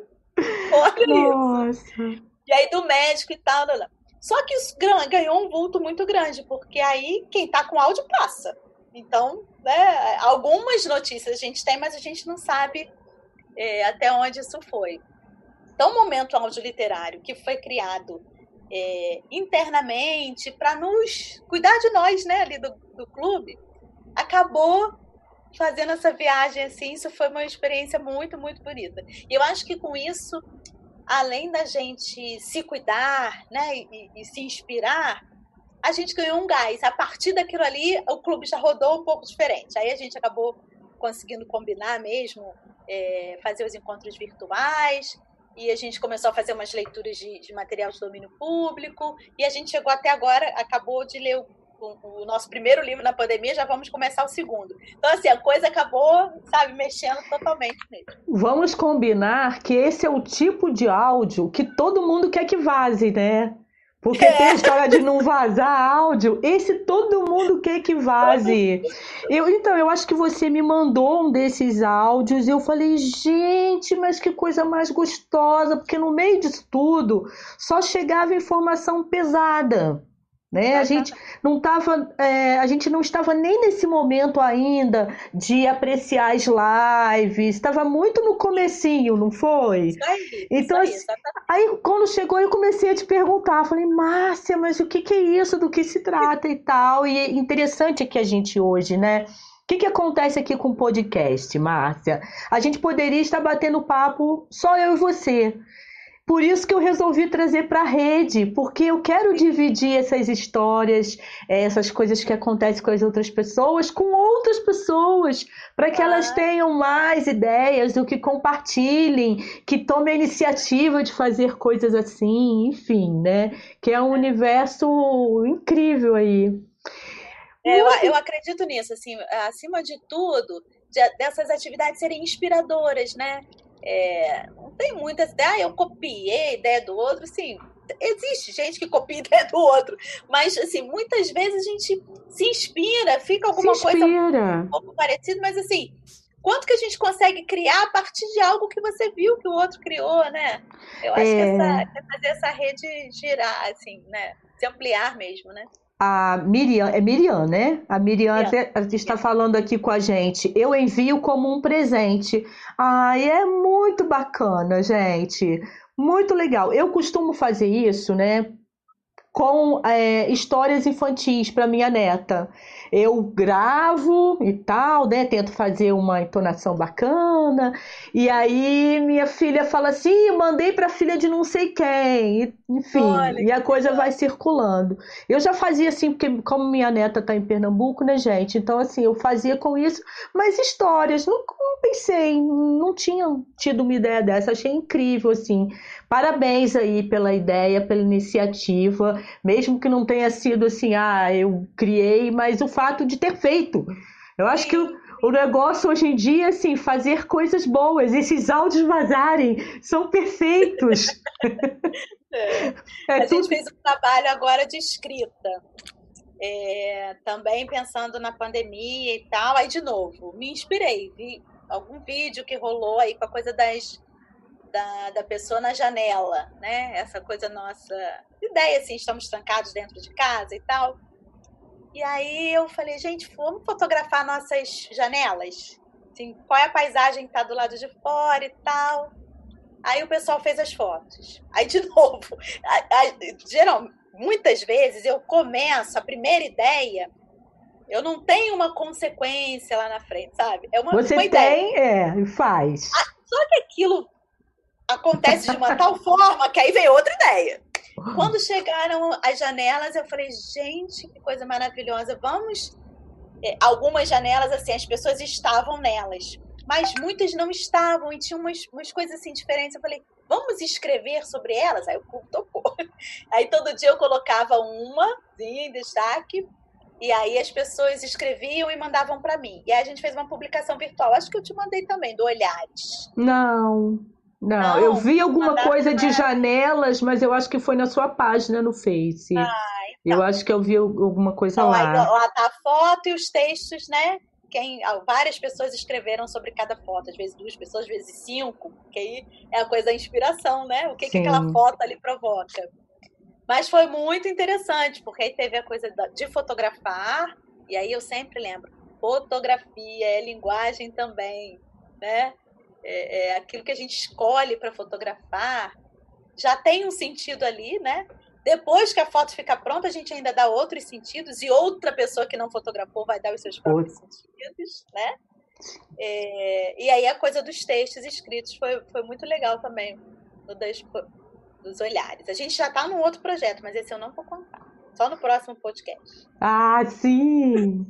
Olha Nossa. isso. E aí do médico e tal, não, não. Só que isso ganhou um vulto muito grande, porque aí quem tá com áudio passa. Então, né, algumas notícias a gente tem, mas a gente não sabe é, até onde isso foi. Então, o momento áudio literário que foi criado é, internamente para nos cuidar de nós, né, ali do, do clube, acabou fazendo essa viagem assim. Isso foi uma experiência muito, muito bonita. E eu acho que com isso, além da gente se cuidar, né, e, e se inspirar, a gente ganhou um gás. A partir daquilo ali, o clube já rodou um pouco diferente. Aí a gente acabou conseguindo combinar mesmo, é, fazer os encontros virtuais, e a gente começou a fazer umas leituras de, de material de domínio público, e a gente chegou até agora, acabou de ler o, o, nosso primeiro livro na pandemia, já vamos começar o segundo. Então, assim, a coisa acabou, sabe, mexendo totalmente mesmo. Vamos combinar que esse é o tipo de áudio que todo mundo quer que vaze, né? Porque é. tem a história de não vazar áudio. Esse todo mundo quer que vaze. Eu, então, eu acho que você me mandou um desses áudios e eu falei, gente, mas que coisa mais gostosa, porque no meio disso tudo só chegava informação pesada. Né? A gente não tava, é, a gente não estava nem nesse momento ainda de apreciar as lives, estava muito no comecinho, não foi? Isso aí, então, isso aí, aí, quando chegou eu comecei a te perguntar, falei, Márcia, mas o que, que é isso, do que se trata e tal? E é interessante que a gente hoje, né? O que, que acontece aqui com o podcast, Márcia? A gente poderia estar batendo papo só eu e você. Por isso que eu resolvi trazer para a rede, porque eu quero dividir essas histórias, eh, essas coisas que acontecem com as outras pessoas, com outras pessoas, para que ah. elas tenham mais ideias, do que compartilhem, que tomem a iniciativa de fazer coisas assim, enfim, né? Que é um universo incrível aí. É, eu, eu acredito nisso, assim, acima de tudo, de, dessas atividades serem inspiradoras, né? É, não tem muitas ideias, ah, eu copiei a ideia do outro, assim, existe gente que copia a ideia do outro, mas assim, muitas vezes a gente se inspira, fica alguma inspira. coisa um pouco parecida, mas assim, quanto que a gente consegue criar a partir de algo que você viu que o outro criou, né? Eu acho é... que essa, é fazer essa rede girar, assim, né? Se ampliar mesmo, né? A Miriam, é Miriam, né? A Miriam, está falando aqui com a gente. Eu envio como um presente. Ai, é muito bacana, gente. Muito legal. Eu costumo fazer isso, né? Com é, histórias infantis para minha neta eu gravo e tal, né? Tento fazer uma entonação bacana. E aí minha filha fala assim: mandei para filha de não sei quem. Enfim, Olha, e a coisa vai circulando. Eu já fazia assim, porque como minha neta tá em Pernambuco, né, gente? Então, assim, eu fazia com isso, mas histórias. Não, não pensei, não tinha tido uma ideia dessa. Achei incrível, assim. Parabéns aí pela ideia, pela iniciativa, mesmo que não tenha sido assim, ah, eu criei, mas o fato de ter feito. Eu acho que o, negócio hoje em dia assim, fazer coisas boas, esses áudios vazarem, são perfeitos. É. É a tudo... gente fez um trabalho agora de escrita. É, também pensando na pandemia e tal, aí de novo, me inspirei, vi algum vídeo que rolou aí com a coisa das da, da pessoa na janela, né? Essa coisa nossa, ideia assim, estamos trancados dentro de casa e tal. E aí eu falei, gente, vamos fotografar nossas janelas? Assim, qual é a paisagem que tá do lado de fora e tal. Aí o pessoal fez as fotos. Aí, de novo, a, a, geral, muitas vezes eu começo a primeira ideia, eu não tenho uma consequência lá na frente, sabe? É uma, Você uma tem, ideia. é, faz. Ah, só que aquilo acontece de uma tal forma que aí veio outra ideia. Quando chegaram as janelas, eu falei, gente, que coisa maravilhosa. Vamos. É, algumas janelas, assim, as pessoas estavam nelas, mas muitas não estavam e tinham umas, umas coisas assim diferentes. Eu falei, vamos escrever sobre elas? Aí o povo topou. Aí todo dia eu colocava uma em destaque. E aí as pessoas escreviam e mandavam para mim. E aí a gente fez uma publicação virtual. Acho que eu te mandei também, do Olhares. Não. Não, não, eu vi alguma coisa de janelas, mas eu acho que foi na sua página no Face. Ah, então. Eu acho que eu vi alguma coisa então, lá. Aí, lá tá a foto e os textos, né? Quem, várias pessoas escreveram sobre cada foto, às vezes duas pessoas, às vezes cinco, que aí é a coisa da inspiração, né? O que, que aquela foto ali provoca. Mas foi muito interessante, porque aí teve a coisa de fotografar, e aí eu sempre lembro, fotografia é linguagem também, né? É, é, aquilo que a gente escolhe para fotografar já tem um sentido ali, né? Depois que a foto fica pronta, a gente ainda dá outros sentidos e outra pessoa que não fotografou vai dar os seus próprios sentidos, né? É, e aí a coisa dos textos escritos foi, foi muito legal também, no das, dos olhares. A gente já está num outro projeto, mas esse eu não vou contar. Só no próximo podcast. Ah, sim!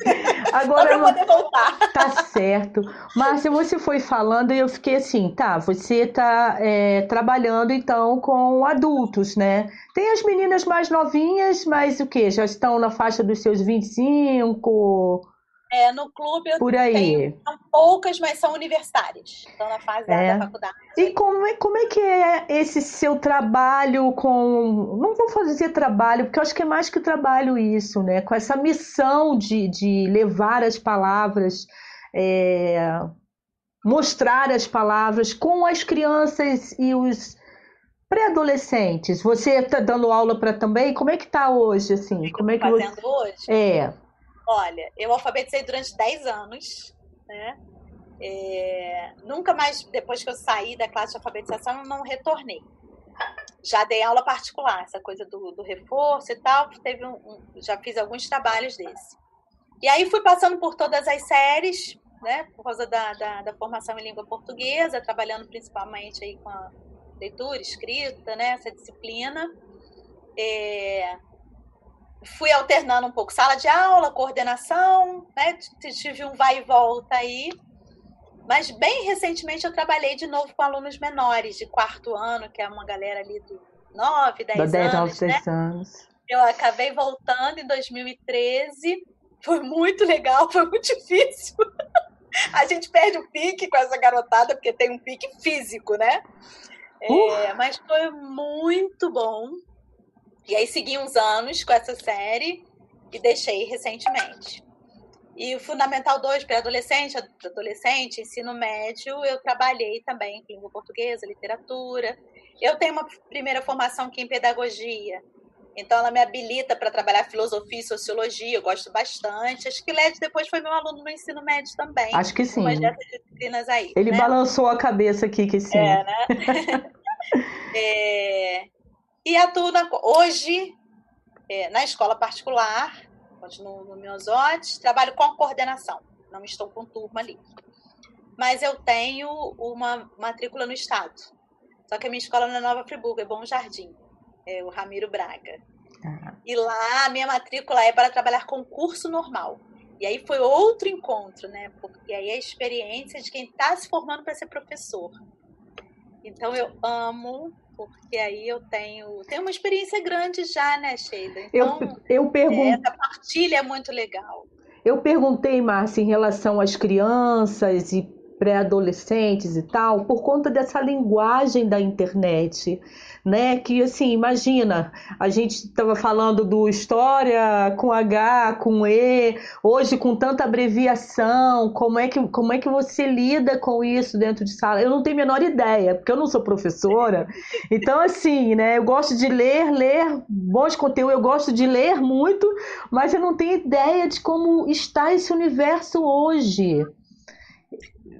Agora Só pra poder voltar. Tá certo. Márcia, você foi falando e eu fiquei assim, tá, você tá é, trabalhando então com adultos, né? Tem as meninas mais novinhas, mas o que? Já estão na faixa dos seus 25? É, no clube eu Por aí. tenho poucas, mas são universitárias. Estão na fase é. da faculdade. E como é, como é que é esse seu trabalho com. Não vou fazer trabalho, porque eu acho que é mais que trabalho isso, né? Com essa missão de, de levar as palavras, é, mostrar as palavras com as crianças e os pré-adolescentes. Você está dando aula para também? Como é que está hoje, assim? Como é que fazendo você... hoje? É. Olha, eu alfabetizei durante 10 anos, né? É, nunca mais, depois que eu saí da classe de alfabetização, eu não retornei. Já dei aula particular, essa coisa do, do reforço e tal, teve um, um, já fiz alguns trabalhos desse. E aí fui passando por todas as séries, né, por causa da, da, da formação em língua portuguesa, trabalhando principalmente aí com a leitura, escrita, né, essa disciplina. É, fui alternando um pouco sala de aula, coordenação, né? Tive um vai e volta aí. Mas bem recentemente eu trabalhei de novo com alunos menores, de quarto ano, que é uma galera ali de 9, 10 anos. 10 anos, 10 né? anos. Eu acabei voltando em 2013. Foi muito legal, foi muito difícil. A gente perde o pique com essa garotada, porque tem um pique físico, né? Uh. É, mas foi muito bom. E aí segui uns anos com essa série e deixei recentemente. E o Fundamental 2 para adolescente, adolescente, ensino médio, eu trabalhei também com língua portuguesa, literatura. Eu tenho uma primeira formação aqui em pedagogia, então ela me habilita para trabalhar filosofia e sociologia, eu gosto bastante. Acho que Led depois foi meu aluno no ensino médio também. Acho que sim. Umas dessas disciplinas aí. Ele né? balançou a cabeça aqui que sim. É, né? É, e atuo na, hoje é, na escola particular, continuo no Miosotes, trabalho com coordenação, não estou com turma ali. Mas eu tenho uma matrícula no estado. Só que a minha escola não é Nova Friburgo, é Bom Jardim, é o Ramiro Braga. Ah. E lá a minha matrícula é para trabalhar com curso normal. E aí foi outro encontro, né? Porque aí a experiência de quem está se formando para ser professor. Então eu amo, porque aí eu tenho, tenho uma experiência grande já, né, Sheila? Então, eu, eu pergunto... essa partilha é muito legal. Eu perguntei, Márcia, em relação às crianças e pré-adolescentes e tal, por conta dessa linguagem da internet né? Que assim, imagina, a gente estava falando do história com H, com E, hoje com tanta abreviação, como é que como é que você lida com isso dentro de sala? Eu não tenho a menor ideia, porque eu não sou professora. Então assim, né, eu gosto de ler, ler bons conteúdos, eu gosto de ler muito, mas eu não tenho ideia de como está esse universo hoje.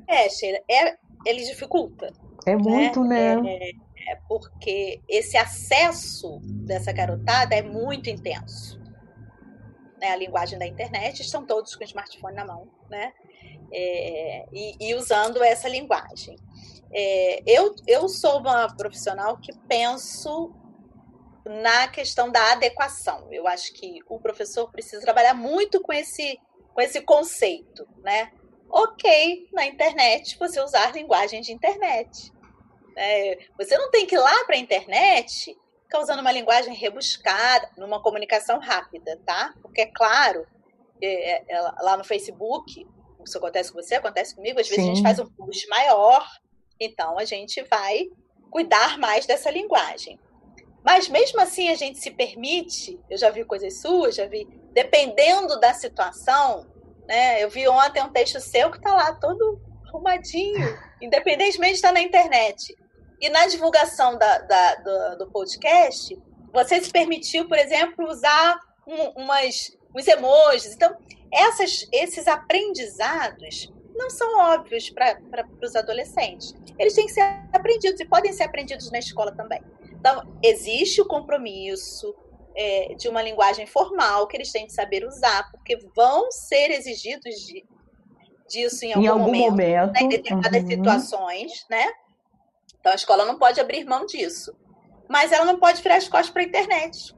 É, Sheila, é, ele dificulta. É muito, né? né? É, é porque esse acesso dessa garotada é muito intenso. Né? A linguagem da internet, estão todos com o smartphone na mão, né? É, e, e, usando essa linguagem. É, eu, eu sou uma profissional que penso na questão da adequação. Eu acho que o professor precisa trabalhar muito com esse, com esse conceito, né? Ok, na internet, você usar linguagem de internet. É, você não tem que ir lá para a internet ficar usando uma linguagem rebuscada, numa comunicação rápida, tá? Porque, é claro, é, é, lá no Facebook, isso acontece com você, acontece comigo, às vezes Sim. a gente faz um post maior, então a gente vai cuidar mais dessa linguagem. Mas mesmo assim a gente se permite, eu já vi coisas suas, já vi, dependendo da situação, né? Eu vi ontem um texto seu que está lá todo arrumadinho, independentemente de estar na internet. E na divulgação da, da do, do, podcast, você se permitiu, por exemplo, usar um, umas, uns emojis. Então, essas, esses aprendizados não são óbvios para os adolescentes. Eles têm que ser aprendidos e podem ser aprendidos na escola também. Então, existe o compromisso é, de uma linguagem formal que eles têm que saber usar, porque vão ser exigidos de, disso em algum, em algum momento, momento. Né, em determinadas uhum. situações, né? Então a escola não pode abrir mão disso. Mas ela não pode virar as costas para a internet.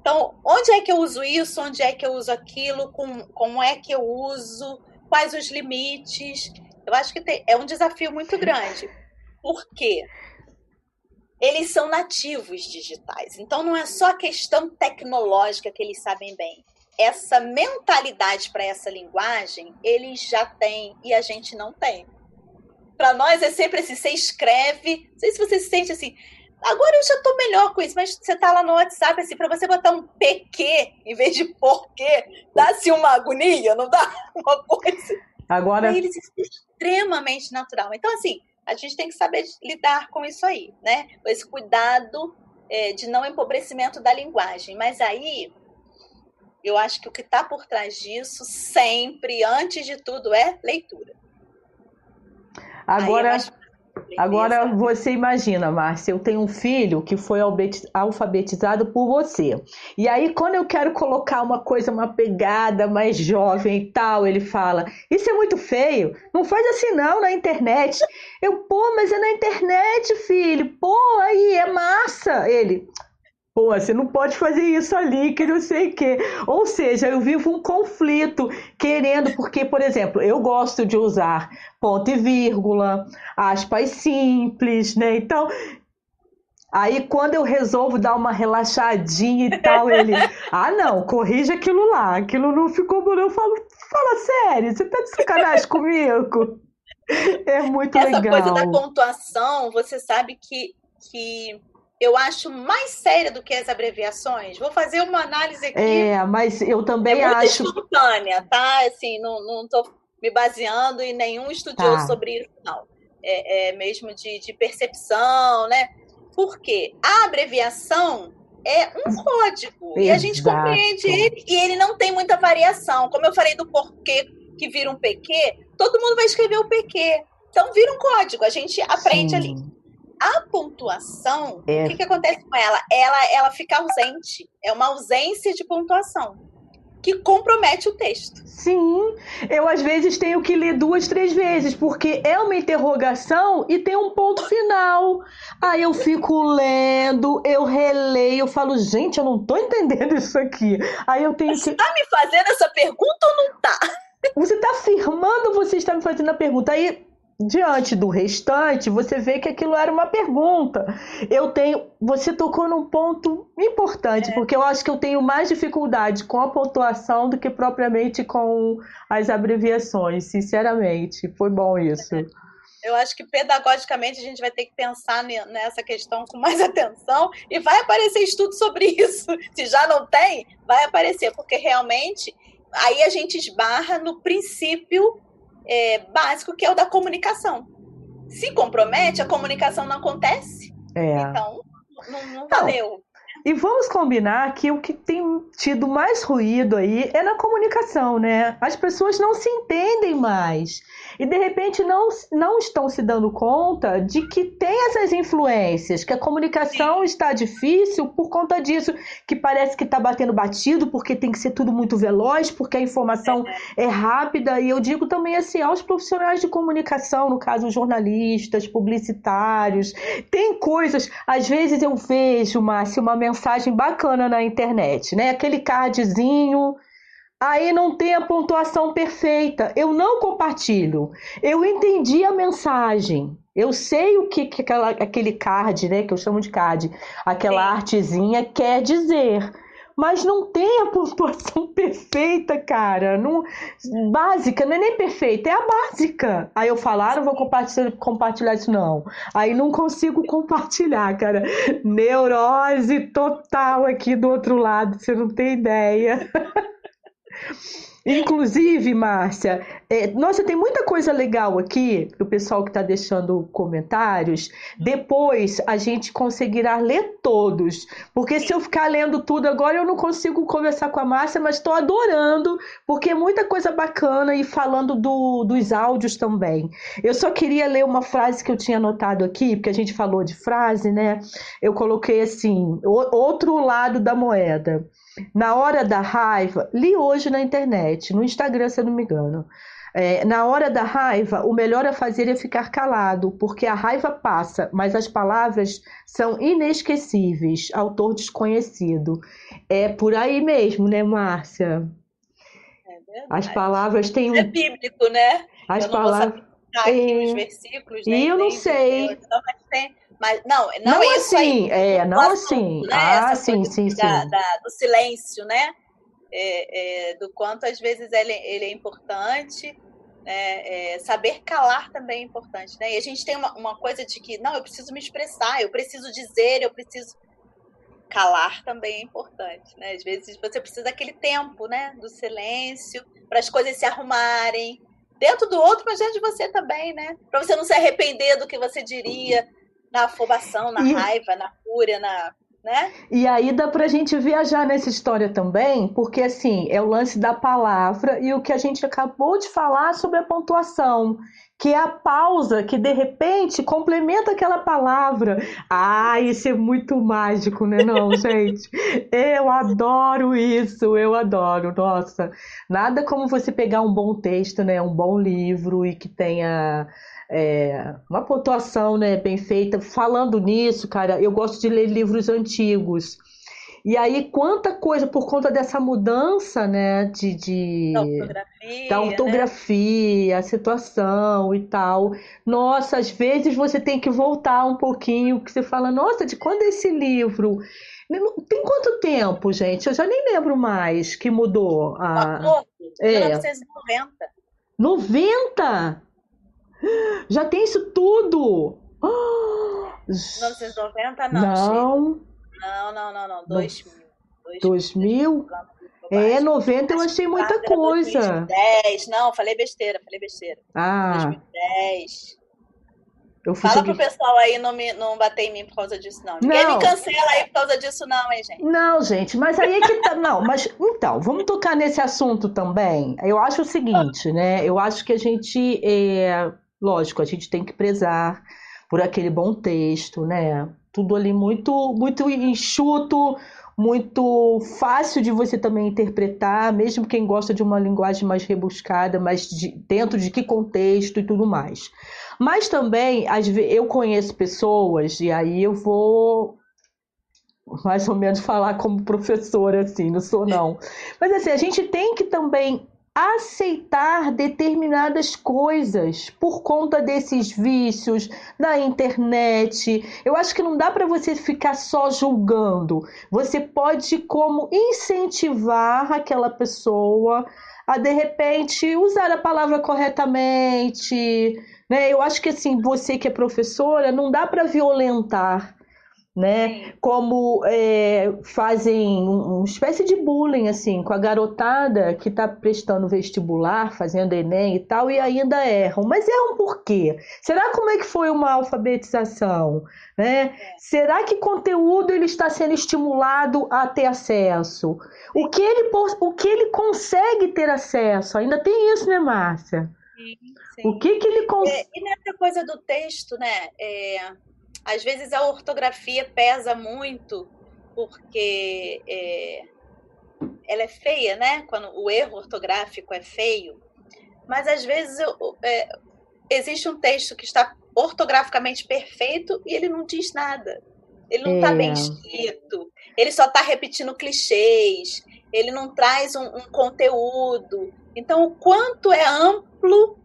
Então, onde é que eu uso isso? Onde é que eu uso aquilo? Com, como é que eu uso? Quais os limites? Eu acho que tem, é um desafio muito grande. Por quê? Eles são nativos digitais. Então, não é só questão tecnológica que eles sabem bem. Essa mentalidade para essa linguagem, eles já têm e a gente não tem para nós é sempre assim, você escreve, não sei se você se sente assim, agora eu já estou melhor com isso, mas você tá lá no WhatsApp, assim, para você botar um PQ em vez de porquê, dá-se uma agonia, não dá uma coisa. Agora... eles é extremamente natural. Então, assim, a gente tem que saber lidar com isso aí, né? Com esse cuidado é, de não empobrecimento da linguagem. Mas aí, eu acho que o que está por trás disso, sempre, antes de tudo, é leitura. Agora, agora você imagina, Márcia, eu tenho um filho que foi alfabetizado por você. E aí, quando eu quero colocar uma coisa, uma pegada mais jovem e tal, ele fala: Isso é muito feio, não faz assim não na internet. Eu, pô, mas é na internet, filho, pô, aí é massa. Ele, Pô, você não pode fazer isso ali, que não sei o quê. Ou seja, eu vivo um conflito querendo, porque, por exemplo, eu gosto de usar ponto e vírgula, aspas simples, né? Então, Aí quando eu resolvo dar uma relaxadinha e tal, ele, ah não, corrija aquilo lá, aquilo não ficou bom. Eu falo, fala sério, você tá de sacanagem comigo? É muito Essa legal. Essa coisa da pontuação, você sabe que, que eu acho mais séria do que as abreviações. Vou fazer uma análise aqui. É, mas eu também é muito acho. espontânea, tá? Assim, não estou me baseando em nenhum estudioso tá. sobre isso, não. É, é mesmo de, de, percepção, né? Porque a abreviação é um código Exato. e a gente compreende ele e ele não tem muita variação. Como eu falei do porquê que vira um PQ, todo mundo vai escrever o PQ. Então vira um código, a gente aprende Sim. ali. A pontuação, é. o que, que acontece com ela? Ela, ela fica ausente. É uma ausência de pontuação que compromete o texto. Sim, eu às vezes tenho que ler duas, três vezes, porque é uma interrogação e tem um ponto final. Aí eu fico lendo, eu releio, eu falo, gente, eu não tô entendendo isso aqui. Aí eu tenho você que. Você tá me fazendo essa pergunta ou não tá? Você tá afirmando você está me fazendo a pergunta. Aí diante do restante, você vê que aquilo era uma pergunta. Eu tenho, você tocou num ponto importante, é. porque eu acho que eu tenho mais dificuldade com a pontuação do que propriamente com as abreviações, sinceramente. Foi bom isso. Eu acho que pedagogicamente a gente vai ter que pensar nessa questão com mais atenção e vai aparecer estudo sobre isso. Se já não tem, vai aparecer, porque realmente aí a gente esbarra no princípio é, básico, que é o da comunicação. Se compromete, a comunicação não acontece. É. Então, não, não valeu. E vamos combinar que o que tem tido mais ruído aí é na comunicação, né? As pessoas não se entendem mais. E de repente não, não estão se dando conta de que tem essas influências, que a comunicação está difícil por conta disso, que parece que está batendo batido, porque tem que ser tudo muito veloz, porque a informação é. é rápida. E eu digo também assim, aos profissionais de comunicação, no caso jornalistas, publicitários, tem coisas, às vezes eu vejo, Márcia, uma mensagem bacana na internet, né? Aquele cardzinho. Aí não tem a pontuação perfeita. Eu não compartilho. Eu entendi a mensagem. Eu sei o que, que aquela, aquele card, né? Que eu chamo de card, aquela Sim. artezinha quer dizer mas não tem a pontuação perfeita, cara. Não, básica, não é nem perfeita, é a básica. Aí eu falaram, ah, não vou compartilhar, compartilhar isso, não. Aí não consigo compartilhar, cara. Neurose total aqui do outro lado, você não tem ideia. Inclusive, Márcia, é, nossa, tem muita coisa legal aqui, o pessoal que está deixando comentários. Depois a gente conseguirá ler todos. Porque se eu ficar lendo tudo agora, eu não consigo conversar com a Márcia, mas estou adorando, porque é muita coisa bacana e falando do, dos áudios também. Eu só queria ler uma frase que eu tinha anotado aqui, porque a gente falou de frase, né? Eu coloquei assim: outro lado da moeda. Na hora da raiva, li hoje na internet, no Instagram, se eu não me engano. É, na hora da raiva, o melhor a fazer é ficar calado, porque a raiva passa, mas as palavras são inesquecíveis. Autor desconhecido. É por aí mesmo, né, Márcia? É as palavras têm um. É bíblico, né? As palavras. Aqui os versículos, né? E eu não sei. Então, mas tem mas não, não, não é isso assim, aí. é, não assunto, assim. Né? Ah, Essa sim, sim, da, sim. Da, do silêncio, né? É, é, do quanto às vezes ele, ele é importante. Né? É, saber calar também é importante, né? E a gente tem uma, uma coisa de que, não, eu preciso me expressar, eu preciso dizer, eu preciso calar também é importante, né? Às vezes você precisa daquele tempo, né, do silêncio, para as coisas se arrumarem dentro do outro, mas dentro de você também, né? Para você não se arrepender do que você diria, na afobação, na e... raiva, na fúria, na. Né? E aí dá pra gente viajar nessa história também, porque assim, é o lance da palavra e o que a gente acabou de falar sobre a pontuação, que é a pausa que de repente complementa aquela palavra. Ah, isso é muito mágico, né? Não, gente. Eu adoro isso, eu adoro. Nossa, nada como você pegar um bom texto, né? Um bom livro e que tenha é, uma pontuação né, bem feita. Falando nisso, cara, eu gosto de ler livros antigos. E aí, quanta coisa por conta dessa mudança, né, de, de da ortografia, da ortografia né? a situação e tal. Nossa, às vezes você tem que voltar um pouquinho, que você fala, nossa, de quando é esse livro? Tem quanto tempo, gente? Eu já nem lembro mais que mudou. A... Pouco, é. 1990. 90? Já tem isso tudo! 1990 não. Não. Não, não, não, não. 2000. 2000? É, 90 eu achei muita coisa. 2010, não, falei besteira, falei besteira. Ah. 2010. Eu fui Fala seguir... pro pessoal aí não, me, não bater em mim por causa disso, não. Ninguém não. me cancela aí por causa disso, não, hein, gente? Não, gente, mas aí é que tá. Não, mas então, vamos tocar nesse assunto também. Eu acho o seguinte, né? Eu acho que a gente. É Lógico, a gente tem que prezar por aquele bom texto, né? Tudo ali muito, muito enxuto, muito fácil de você também interpretar, mesmo quem gosta de uma linguagem mais rebuscada, mas de, dentro de que contexto e tudo mais. Mas também, eu conheço pessoas, e aí eu vou mais ou menos falar como professora, assim, não sou não. Mas assim, a gente tem que também aceitar determinadas coisas por conta desses vícios na internet. Eu acho que não dá para você ficar só julgando. Você pode como incentivar aquela pessoa a de repente usar a palavra corretamente, né? Eu acho que assim, você que é professora, não dá para violentar né? Como é, fazem uma espécie de bullying assim com a garotada que está prestando vestibular, fazendo Enem e tal, e ainda erram. Mas erram por quê? Será como é que foi uma alfabetização? Né? Será que conteúdo ele está sendo estimulado a ter acesso? O que ele, o que ele consegue ter acesso? Ainda tem isso, né, Márcia? Sim, sim. O que, que ele consegue. É, e nessa coisa do texto, né? É às vezes a ortografia pesa muito porque é, ela é feia, né? Quando o erro ortográfico é feio. Mas às vezes é, existe um texto que está ortograficamente perfeito e ele não diz nada. Ele não está é. bem escrito. Ele só está repetindo clichês. Ele não traz um, um conteúdo. Então, o quanto é amplo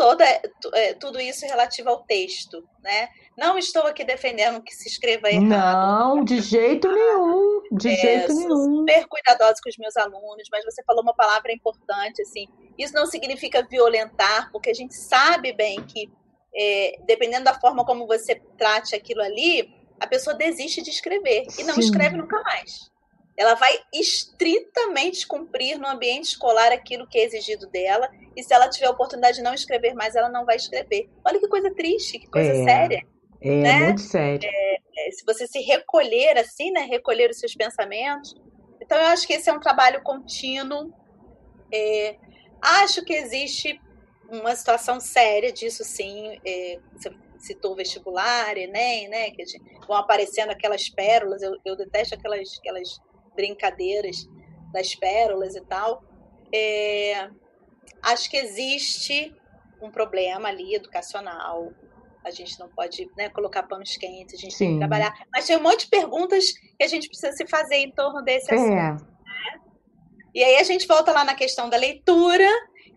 toda, é, tudo isso relativo ao texto, né? Não estou aqui defendendo que se escreva errado. Não, de jeito nenhum. De é, jeito nenhum. super cuidadosa com os meus alunos, mas você falou uma palavra importante, assim. Isso não significa violentar, porque a gente sabe bem que, é, dependendo da forma como você trate aquilo ali, a pessoa desiste de escrever e não Sim. escreve nunca mais. Ela vai estritamente cumprir no ambiente escolar aquilo que é exigido dela, e se ela tiver a oportunidade de não escrever mais, ela não vai escrever. Olha que coisa triste, que coisa é. séria. É né? muito sério. É, é, se você se recolher assim, né? Recolher os seus pensamentos. Então, eu acho que esse é um trabalho contínuo. É, acho que existe uma situação séria disso, sim. É, você citou vestibular, Enem, né? Que vão aparecendo aquelas pérolas. Eu, eu detesto aquelas, aquelas brincadeiras das pérolas e tal. É, acho que existe um problema ali educacional a gente não pode né, colocar panos quentes, a gente Sim. tem que trabalhar. Mas tem um monte de perguntas que a gente precisa se fazer em torno desse é. assunto. Né? E aí a gente volta lá na questão da leitura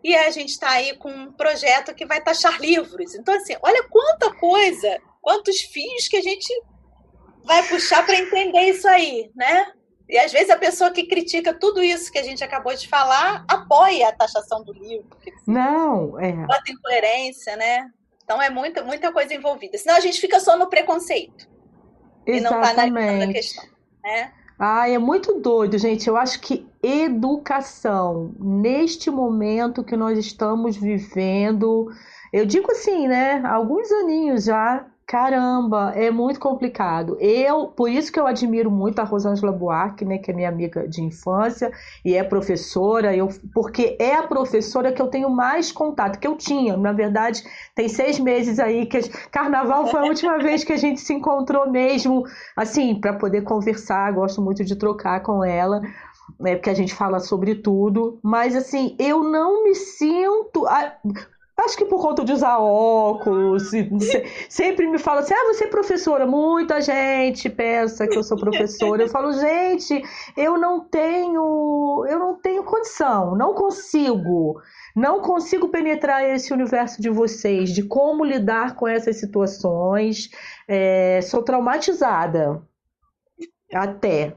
e a gente está aí com um projeto que vai taxar livros. Então, assim, olha quanta coisa, quantos fios que a gente vai puxar para entender isso aí, né? E às vezes a pessoa que critica tudo isso que a gente acabou de falar apoia a taxação do livro. Não, é. Bota incoerência, né? Então é muita, muita coisa envolvida. Senão a gente fica só no preconceito. Exatamente. E não está analisando a questão. Né? Ah, é muito doido, gente. Eu acho que educação, neste momento que nós estamos vivendo, eu digo assim, né? Alguns aninhos já, Caramba, é muito complicado. Eu, por isso que eu admiro muito a Rosângela Buarque, né, que é minha amiga de infância e é professora, eu, porque é a professora que eu tenho mais contato, que eu tinha. Na verdade, tem seis meses aí que Carnaval foi a última vez que a gente se encontrou mesmo, assim, para poder conversar. Gosto muito de trocar com ela né, porque a gente fala sobre tudo, mas assim, eu não me sinto. Acho que por conta de usar óculos, sempre me fala assim: ah, você é professora. Muita gente pensa que eu sou professora. Eu falo, gente, eu não tenho, eu não tenho condição, não consigo, não consigo penetrar esse universo de vocês, de como lidar com essas situações. É, sou traumatizada até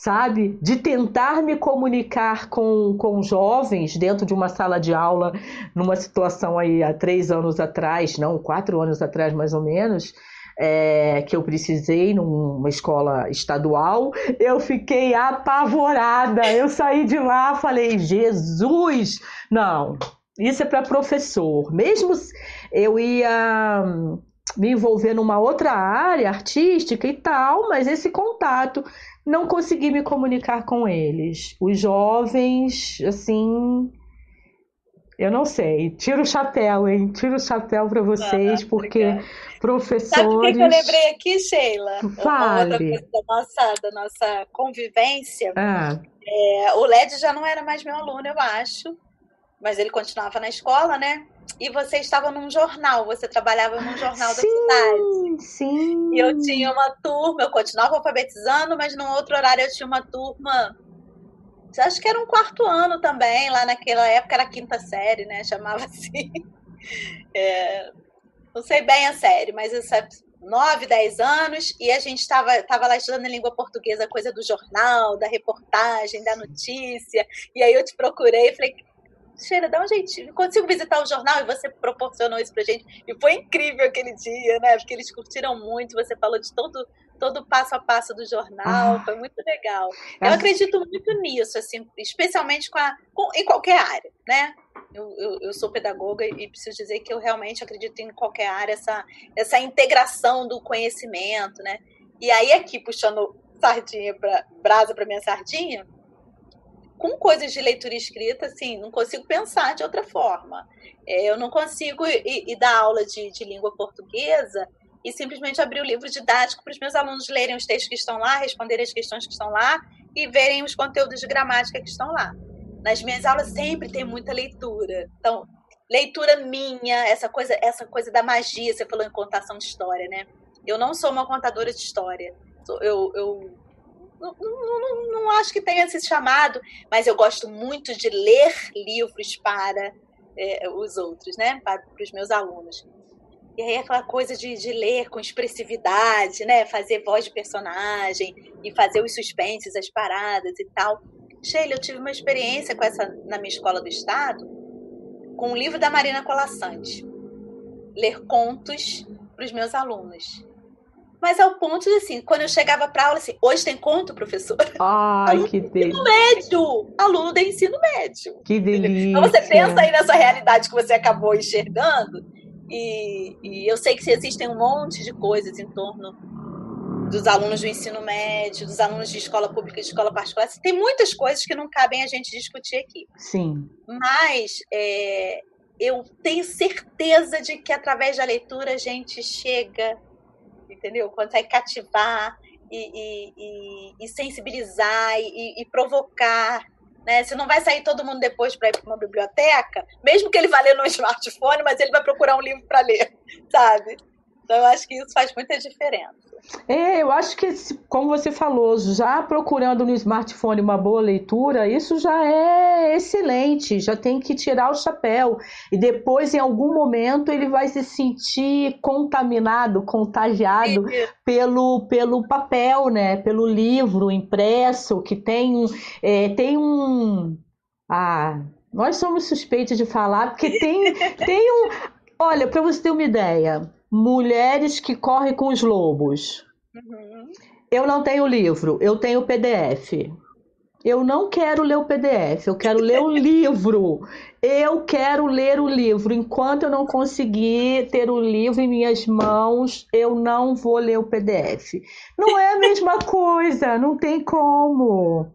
sabe? De tentar me comunicar com, com jovens dentro de uma sala de aula, numa situação aí há três anos atrás, não, quatro anos atrás mais ou menos, é, que eu precisei numa escola estadual, eu fiquei apavorada. Eu saí de lá, falei, Jesus, não, isso é para professor. Mesmo eu ia me envolver numa outra área artística e tal, mas esse contato não consegui me comunicar com eles. Os jovens, assim, Eu não sei. Tiro o chapéu, hein? Tiro o chapéu para vocês, porque obrigada. professores. Sabe o que, eu lembrei aqui, Sheila? Fale. Da nossa, da nossa convivência. Ah. É, o LED já não era mais meu aluno, eu acho. Mas ele continuava na escola, né? E você estava num jornal, você trabalhava num jornal sim, da cidade. Sim. E eu tinha uma turma, eu continuava alfabetizando, mas num outro horário eu tinha uma turma acho que era um quarto ano também, lá naquela época era quinta série, né? Chamava assim. É, não sei bem a série, mas isso é nove, dez anos, e a gente estava tava lá estudando em língua portuguesa, coisa do jornal, da reportagem, da notícia, e aí eu te procurei e falei, Cheira, dá um jeitinho. Consigo visitar o jornal e você proporcionou isso pra gente. E foi incrível aquele dia, né? Porque eles curtiram muito. Você falou de todo todo passo a passo do jornal, ah. foi muito legal. Eu acredito muito nisso, assim, especialmente com a, com, em qualquer área, né? Eu, eu, eu, sou pedagoga e preciso dizer que eu realmente acredito em qualquer área essa, essa integração do conhecimento, né? E aí aqui puxando sardinha para brasa para minha sardinha, com coisas de leitura escrita, assim, não consigo pensar de outra forma. É, eu não consigo ir, ir dar aula de, de língua portuguesa e simplesmente abrir o livro didático para os meus alunos lerem os textos que estão lá, responderem as questões que estão lá e verem os conteúdos de gramática que estão lá. Nas minhas aulas sempre tem muita leitura. Então, leitura minha, essa coisa, essa coisa da magia, você falou em contação de história, né? Eu não sou uma contadora de história. Eu, eu não, não, não, acho que tenha esse chamado, mas eu gosto muito de ler livros para é, os outros, né? Para, para os meus alunos. E aí aquela coisa de, de ler com expressividade, né? Fazer voz de personagem e fazer os suspenses, as paradas e tal. Sheila, eu tive uma experiência com essa na minha escola do estado, com um livro da Marina Colassante. Ler contos para os meus alunos mas ao ponto de assim, quando eu chegava para aula, assim, hoje tem conto, professor? Ai, aluno que delícia. Ensino médio, aluno de ensino médio. Que delícia. Então você pensa aí nessa realidade que você acabou enxergando, e, e eu sei que existem um monte de coisas em torno dos alunos do ensino médio, dos alunos de escola pública e de escola particular. Tem muitas coisas que não cabem a gente discutir aqui. Sim. Mas é, eu tenho certeza de que através da leitura a gente chega entendeu? Consegue cativar e, e, e, e sensibilizar e, provocar. Né? Você não vai sair todo mundo depois para ir para uma biblioteca, mesmo que ele vá ler no smartphone, mas ele vai procurar um livro para ler, sabe? Então, eu acho que isso faz muita diferença. É, eu acho que, como você falou, já procurando no smartphone uma boa leitura, isso já é excelente, já tem que tirar o chapéu. E depois, em algum momento, ele vai se sentir contaminado, contagiado pelo, pelo papel, né? Pelo livro impresso, que tem, é, tem um. Ah, nós somos suspeitos de falar, porque tem, tem um. Olha, para você ter uma ideia, Mulheres que correm com os lobos. Uhum. Eu não tenho livro, eu tenho PDF. Eu não quero ler o PDF, eu quero ler o livro. Eu quero ler o livro. Enquanto eu não conseguir ter o livro em minhas mãos, eu não vou ler o PDF. Não é a mesma coisa, não tem como.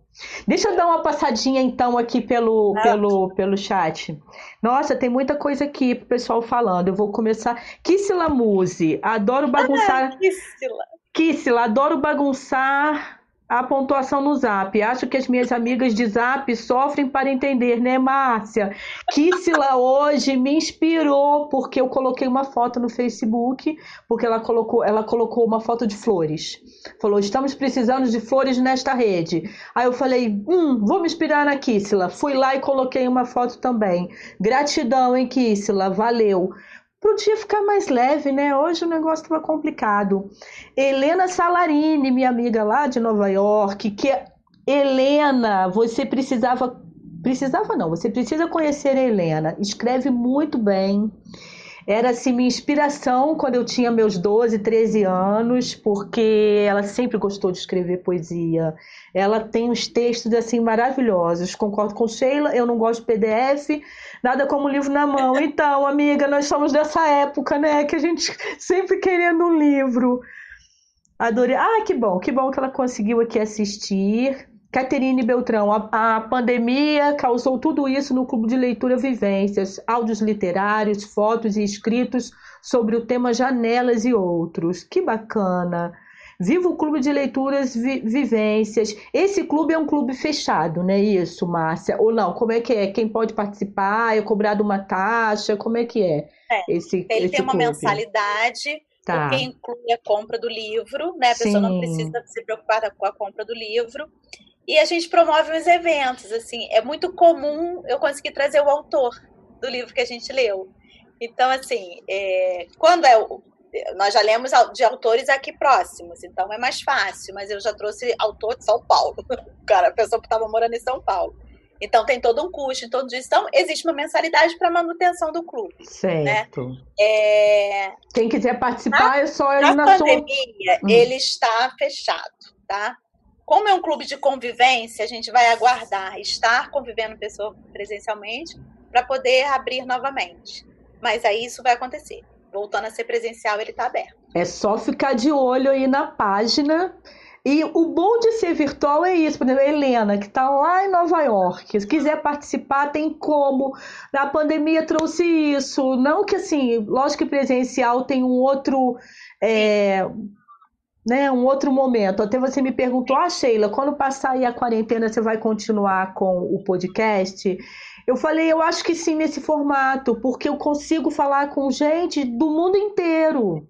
Deixa eu dar uma passadinha então aqui pelo, pelo, pelo chat. Nossa, tem muita coisa aqui pro pessoal falando. Eu vou começar. Kissila Muse, adoro bagunçar. Ah, Kissila. Kissila, adoro bagunçar a pontuação no zap. Acho que as minhas amigas de zap sofrem para entender, né, Márcia? Kissila hoje me inspirou porque eu coloquei uma foto no Facebook, porque ela colocou, ela colocou uma foto de flores. Falou: "Estamos precisando de flores nesta rede". Aí eu falei: "Hum, vou me inspirar na Kissila". Fui lá e coloquei uma foto também. Gratidão, hein, Kissila, valeu para o dia ficar mais leve, né? Hoje o negócio estava complicado. Helena Salarini, minha amiga lá de Nova York, que Helena, você precisava precisava não, você precisa conhecer a Helena. Escreve muito bem. Era assim minha inspiração quando eu tinha meus 12, 13 anos, porque ela sempre gostou de escrever poesia. Ela tem uns textos assim maravilhosos. Concordo com Sheila, eu não gosto de PDF, nada como livro na mão. Então, amiga, nós somos dessa época, né? Que a gente sempre querendo um livro. Adorei. Ah, que bom, que bom que ela conseguiu aqui assistir. Caterine Beltrão, a, a, pandemia causou tudo isso no Clube de Leitura Vivências, áudios literários, fotos e escritos sobre o tema janelas e outros. Que bacana! Viva o Clube de Leituras Vi Vivências. Esse clube é um clube fechado, não é isso, Márcia? Ou não? Como é que é? Quem pode participar? É cobrado uma taxa? Como é que é? é esse, ele esse tem uma clube? mensalidade, tá. que inclui a compra do livro, né? A pessoa Sim. não precisa se preocupar com a compra do livro. E a gente promove uns eventos, assim, é muito comum eu conseguir trazer o autor do livro que a gente leu. Então, assim, é, quando é o, nós já lemos de autores aqui próximos, então é mais fácil, mas eu já trouxe autor de São Paulo, cara, a pessoa que estava morando em São Paulo. Então tem todo um custo, todo isso. Então existe uma mensalidade para manutenção do clube. Né? Certo. Né? É... Quem quiser participar na, é só ir na, na pandemia, sua... Hum. ele está fechado, tá? Como é um clube de convivência, a gente vai aguardar estar convivendo pessoa presencialmente para poder abrir novamente. Mas aí isso vai acontecer voltando a ser presencial, ele está aberto. É só ficar de olho aí na página. E o bom de ser virtual é isso, por exemplo, a Helena, que está lá em Nova York, se quiser participar, tem como. A pandemia trouxe isso. Não que assim, lógico que presencial tem um outro. É, né, um outro momento. Até você me perguntou, ah, Sheila, quando passar aí a quarentena, você vai continuar com o podcast? Eu falei, eu acho que sim nesse formato, porque eu consigo falar com gente do mundo inteiro.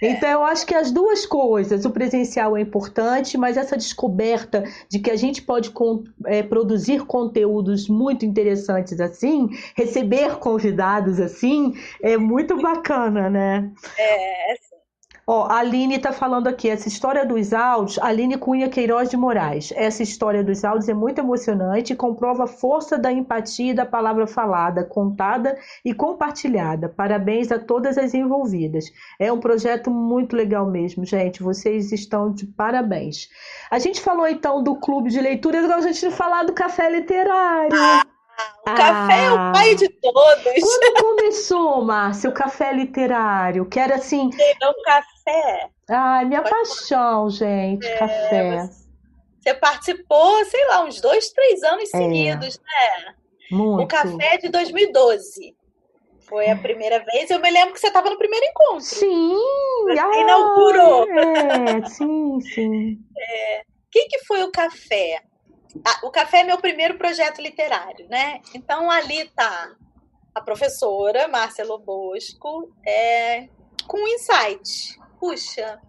É. Então, eu acho que as duas coisas, o presencial é importante, mas essa descoberta de que a gente pode é, produzir conteúdos muito interessantes assim, receber convidados assim, é muito bacana, né? É, Ó, a Aline está falando aqui, essa história dos áudios, Aline Cunha Queiroz de Moraes. Essa história dos áudios é muito emocionante e comprova a força da empatia da palavra falada, contada e compartilhada. Parabéns a todas as envolvidas. É um projeto muito legal mesmo, gente. Vocês estão de parabéns. A gente falou então do clube de leitura, agora a gente vai falar do café literário. O café é o ah. pai de todos. Quando começou, Márcia, o café literário? Que era assim. O café. Ai, minha Pode paixão, gente, é, café. Você participou, sei lá, uns dois, três anos é. seguidos, né? Muito. O café é de 2012. Foi a primeira vez. Eu me lembro que você estava no primeiro encontro. Sim! Você ah, inaugurou. É, sim, sim. É. O que, que foi o café? O café é meu primeiro projeto literário, né? Então ali tá a professora Márcia Lobosco é, com um insight. Puxa,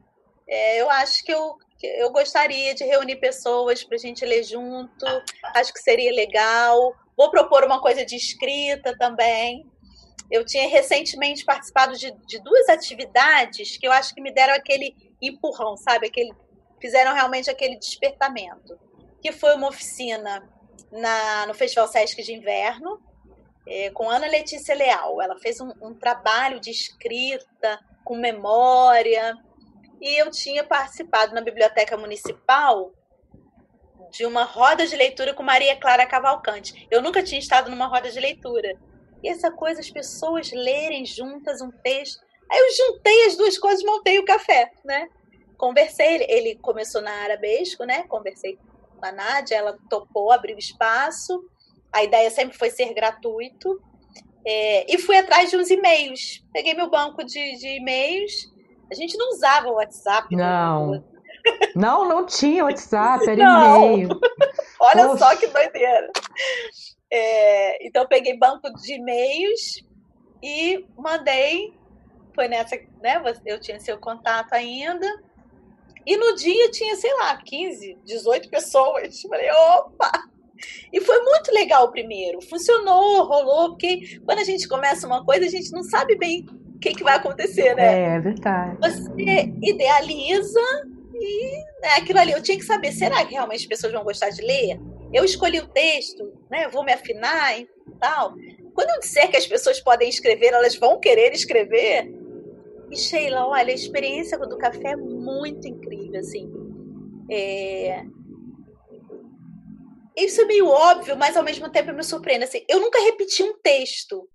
é, eu acho que eu, eu gostaria de reunir pessoas para a gente ler junto, acho que seria legal. Vou propor uma coisa de escrita também. Eu tinha recentemente participado de, de duas atividades que eu acho que me deram aquele empurrão, sabe? Aquele, fizeram realmente aquele despertamento que foi uma oficina na, no Festival Sesc de Inverno, é, com Ana Letícia Leal. Ela fez um, um, trabalho de escrita, com memória, e eu tinha participado na Biblioteca Municipal de uma roda de leitura com Maria Clara Cavalcante. Eu nunca tinha estado numa roda de leitura. E essa coisa, as pessoas lerem juntas um texto. Aí eu juntei as duas coisas montei o café, né? Conversei, ele começou na Arabesco, né? Conversei a Nádia, ela topou, abriu espaço. A ideia sempre foi ser gratuito. É, e fui atrás de uns e-mails. Peguei meu banco de, de e-mails. A gente não usava o WhatsApp. Não. Não, não tinha WhatsApp, era e-mail. Olha Poxa. só que doideira. É, então, peguei banco de e-mails e mandei. Foi nessa, né? Eu tinha seu contato ainda. E no dia tinha, sei lá, 15, 18 pessoas. Falei, opa! E foi muito legal o primeiro. Funcionou, rolou, porque quando a gente começa uma coisa, a gente não sabe bem o que, que vai acontecer, né? É, é verdade. Você idealiza e né, aquilo ali. Eu tinha que saber, será que realmente as pessoas vão gostar de ler? Eu escolhi o texto, né? Vou me afinar e tal. Quando eu disser que as pessoas podem escrever, elas vão querer escrever, e Sheila, olha, a experiência do café é muito incrível, assim. É... Isso é meio óbvio, mas ao mesmo tempo me surpreende. Assim, eu nunca repeti um texto.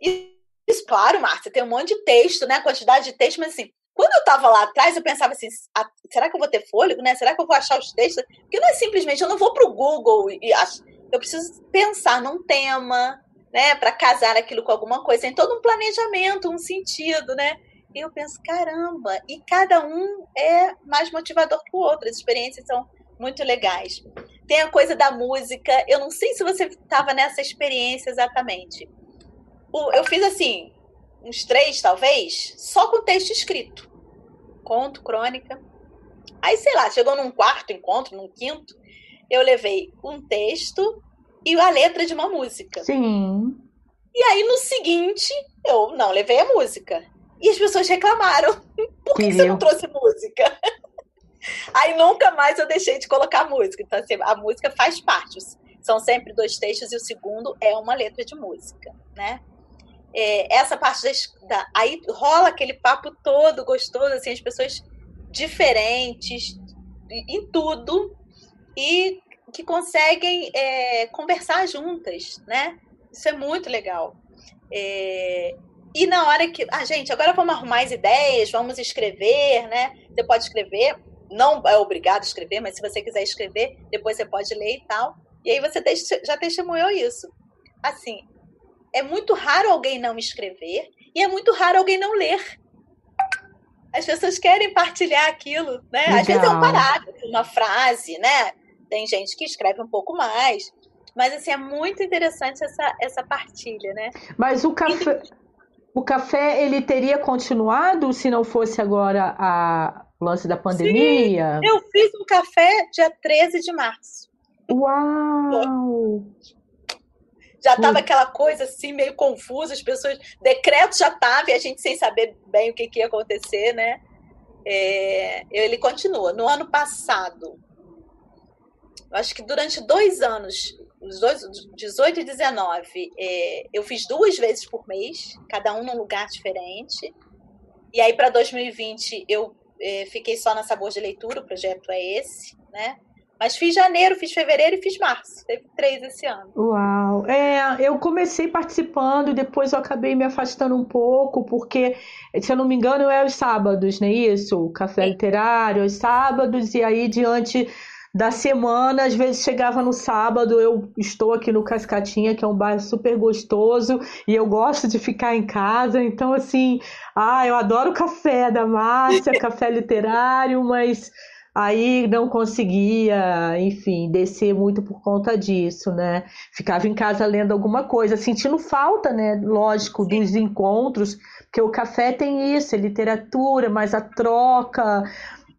Isso, claro, Márcia, tem um monte de texto, né? Quantidade de texto, mas assim, quando eu estava lá atrás, eu pensava assim: ah, será que eu vou ter fôlego, né? Será que eu vou achar os textos? Porque não é simplesmente, eu não vou para o Google e acho. Eu preciso pensar num tema, né? Para casar aquilo com alguma coisa. Tem todo um planejamento, um sentido, né? E eu penso, caramba, e cada um é mais motivador que o outro. As experiências são muito legais. Tem a coisa da música. Eu não sei se você estava nessa experiência exatamente. Eu fiz assim, uns três, talvez, só com texto escrito conto, crônica. Aí, sei lá, chegou num quarto encontro, num quinto, eu levei um texto e a letra de uma música. Sim. E aí, no seguinte, eu não levei a música. E as pessoas reclamaram. Por que, que você não trouxe música? Aí nunca mais eu deixei de colocar música. Então, assim, a música faz parte. São sempre dois textos e o segundo é uma letra de música, né? é, essa parte da, aí rola aquele papo todo gostoso assim as pessoas diferentes em tudo e que conseguem é, conversar juntas né isso é muito legal é, e na hora que ah, gente agora vamos arrumar as ideias vamos escrever né você pode escrever não é obrigado a escrever mas se você quiser escrever depois você pode ler e tal e aí você já testemunhou isso assim é muito raro alguém não escrever e é muito raro alguém não ler. As pessoas querem partilhar aquilo, né? Legal. Às vezes é um parágrafo, uma frase, né? Tem gente que escreve um pouco mais. Mas, assim, é muito interessante essa, essa partilha, né? Mas o café, o café, ele teria continuado se não fosse agora a lance da pandemia? Sim, eu fiz um café dia 13 de março. Uau! já estava aquela coisa assim, meio confusa, as pessoas. Decreto já estava e a gente sem saber bem o que, que ia acontecer, né? É, ele continua. No ano passado, acho que durante dois anos, os dois, 18 e 19, é, eu fiz duas vezes por mês, cada um num lugar diferente. E aí, para 2020, eu é, fiquei só na Sabor de Leitura, o projeto é esse, né? Mas fiz janeiro, fiz fevereiro e fiz março. Teve três esse ano. Uau! É, eu comecei participando, depois eu acabei me afastando um pouco, porque, se eu não me engano, é os sábados, não é isso? O café Sim. literário, os sábados, e aí diante da semana, às vezes chegava no sábado, eu estou aqui no Cascatinha, que é um bairro super gostoso, e eu gosto de ficar em casa, então assim, ah, eu adoro o café da Márcia, café literário, mas Aí não conseguia, enfim, descer muito por conta disso, né? Ficava em casa lendo alguma coisa, sentindo falta, né? Lógico, Sim. dos encontros, porque o café tem isso, é literatura, mas a troca.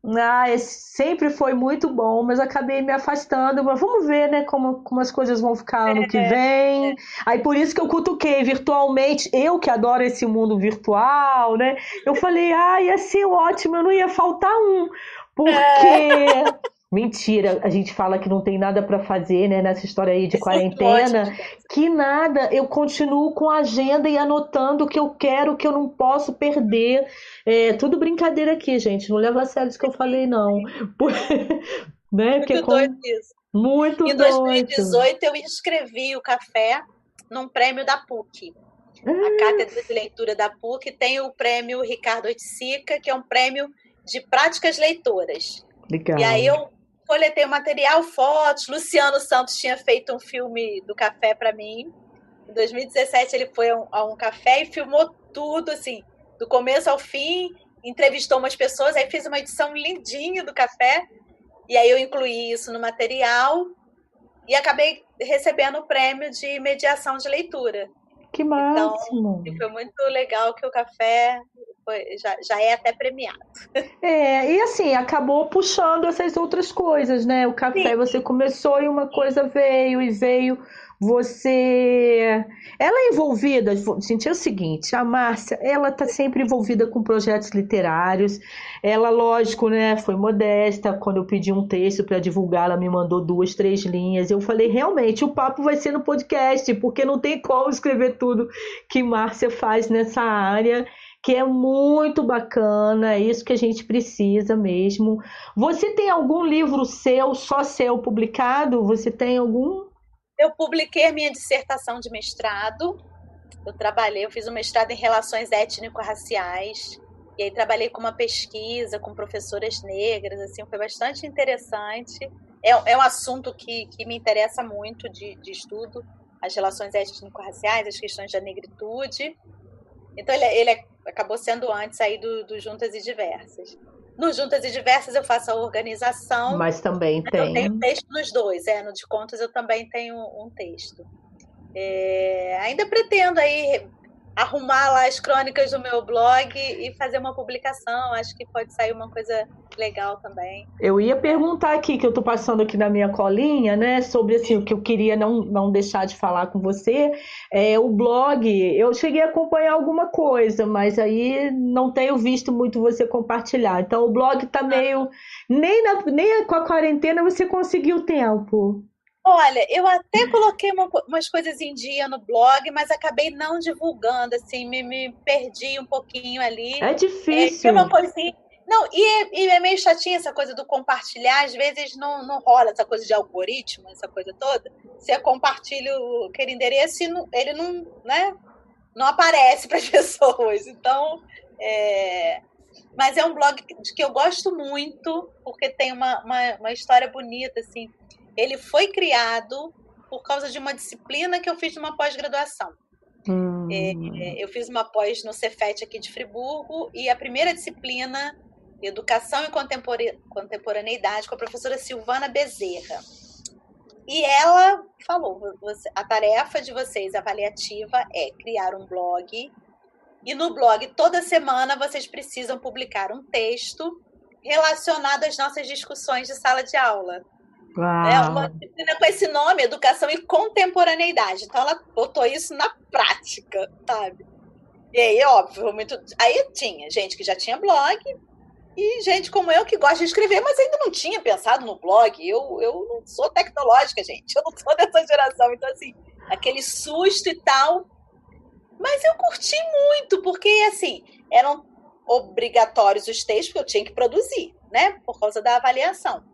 Ah, sempre foi muito bom, mas acabei me afastando. Mas vamos ver, né, como, como as coisas vão ficar ano que é, vem. É. Aí por isso que eu cutuquei virtualmente. Eu que adoro esse mundo virtual, né? Eu falei, ah, ia ser ótimo, eu não ia faltar um. Porque. É. Mentira, a gente fala que não tem nada para fazer, né, nessa história aí de quarentena. Que nada, eu continuo com a agenda e anotando o que eu quero, o que eu não posso perder. É tudo brincadeira aqui, gente. Não leva a sério isso que eu falei, não. né? Muito Porque doido isso. Muito Em 2018, doido. eu inscrevi o café num prêmio da PUC. A ah. Cátedra de Leitura da PUC tem o prêmio Ricardo Oiticica, que é um prêmio de práticas leitoras. Legal. E aí eu coletei o material, fotos. Luciano Santos tinha feito um filme do café para mim. Em 2017 ele foi a um, café e filmou tudo, assim, do começo ao fim. Entrevistou umas pessoas, aí fez uma edição lindinha do café. E aí eu incluí isso no material e acabei recebendo o prêmio de mediação de leitura. Que máximo! Então, foi muito legal que o café foi, já, já é até premiado. É, e assim, acabou puxando essas outras coisas, né? O café Sim. você começou e uma coisa veio e veio. Você. Ela é envolvida, gente, é o seguinte, a Márcia, ela está sempre envolvida com projetos literários. Ela, lógico, né, foi modesta. Quando eu pedi um texto para divulgar, ela me mandou duas, três linhas. Eu falei, realmente, o papo vai ser no podcast, porque não tem como escrever tudo que Márcia faz nessa área que é muito bacana, é isso que a gente precisa mesmo. Você tem algum livro seu, só seu, publicado? Você tem algum? Eu publiquei minha dissertação de mestrado. Eu trabalhei, eu fiz um mestrado em relações étnico-raciais. E aí trabalhei com uma pesquisa com professoras negras, assim, foi bastante interessante. É, é um assunto que, que me interessa muito de, de estudo, as relações étnico-raciais, as questões da negritude. Então ele, ele acabou sendo antes aí do, do Juntas e Diversas. No Juntas e Diversas eu faço a organização. Mas também tem. Eu tenho texto nos dois, é. No de contas eu também tenho um texto. É, ainda pretendo aí arrumar lá as crônicas do meu blog e fazer uma publicação. Acho que pode sair uma coisa legal também. Eu ia perguntar aqui, que eu estou passando aqui na minha colinha, né, sobre assim, o que eu queria não, não deixar de falar com você. É, o blog, eu cheguei a acompanhar alguma coisa, mas aí não tenho visto muito você compartilhar. Então o blog está meio. Nem, na, nem com a quarentena você conseguiu tempo. Olha, eu até coloquei uma, umas coisas em dia no blog, mas acabei não divulgando, assim, me, me perdi um pouquinho ali. É difícil. É, uma coisinha. Não, e é, e é, meio chatinha essa coisa do compartilhar, às vezes não, não rola essa coisa de algoritmo, essa coisa toda. Você compartilha aquele endereço e não, ele não, né, não aparece para as pessoas. Então, é... mas é um blog de que eu gosto muito, porque tem uma, uma, uma história bonita, assim ele foi criado por causa de uma disciplina que eu fiz numa pós-graduação. Hum. É, eu fiz uma pós no Cefet aqui de Friburgo e a primeira disciplina, Educação e Contemporaneidade, com a professora Silvana Bezerra. E ela falou: a tarefa de vocês avaliativa é criar um blog, e no blog, toda semana, vocês precisam publicar um texto relacionado às nossas discussões de sala de aula. É uma disciplina com esse nome, Educação e Contemporaneidade. Então ela botou isso na prática, sabe? E aí, óbvio, muito. Aí tinha gente que já tinha blog e gente como eu que gosta de escrever, mas ainda não tinha pensado no blog. Eu, eu não sou tecnológica, gente. Eu não sou dessa geração. Então, assim, aquele susto e tal. Mas eu curti muito, porque, assim, eram obrigatórios os textos que eu tinha que produzir, né? Por causa da avaliação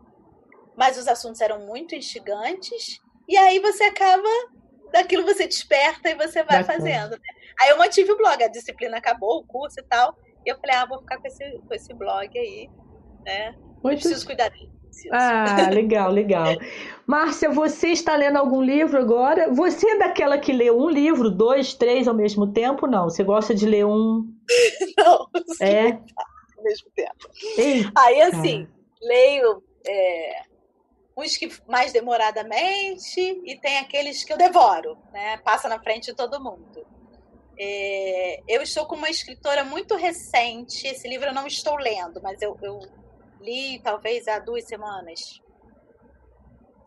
mas os assuntos eram muito instigantes, e aí você acaba, daquilo você desperta e você vai fazendo. Né? Aí eu mantive o blog, a disciplina acabou, o curso e tal, e eu falei, ah, vou ficar com esse, com esse blog aí, né? Muito... Preciso cuidar dele. Ah, legal, legal. Márcia, você está lendo algum livro agora? Você é daquela que lê um livro, dois, três ao mesmo tempo? Não, você gosta de ler um? Não, é ao mesmo tempo. Eita. Aí assim, leio é, uns que mais demoradamente e tem aqueles que eu devoro, né? Passa na frente de todo mundo. É, eu estou com uma escritora muito recente. Esse livro eu não estou lendo, mas eu, eu li talvez há duas semanas.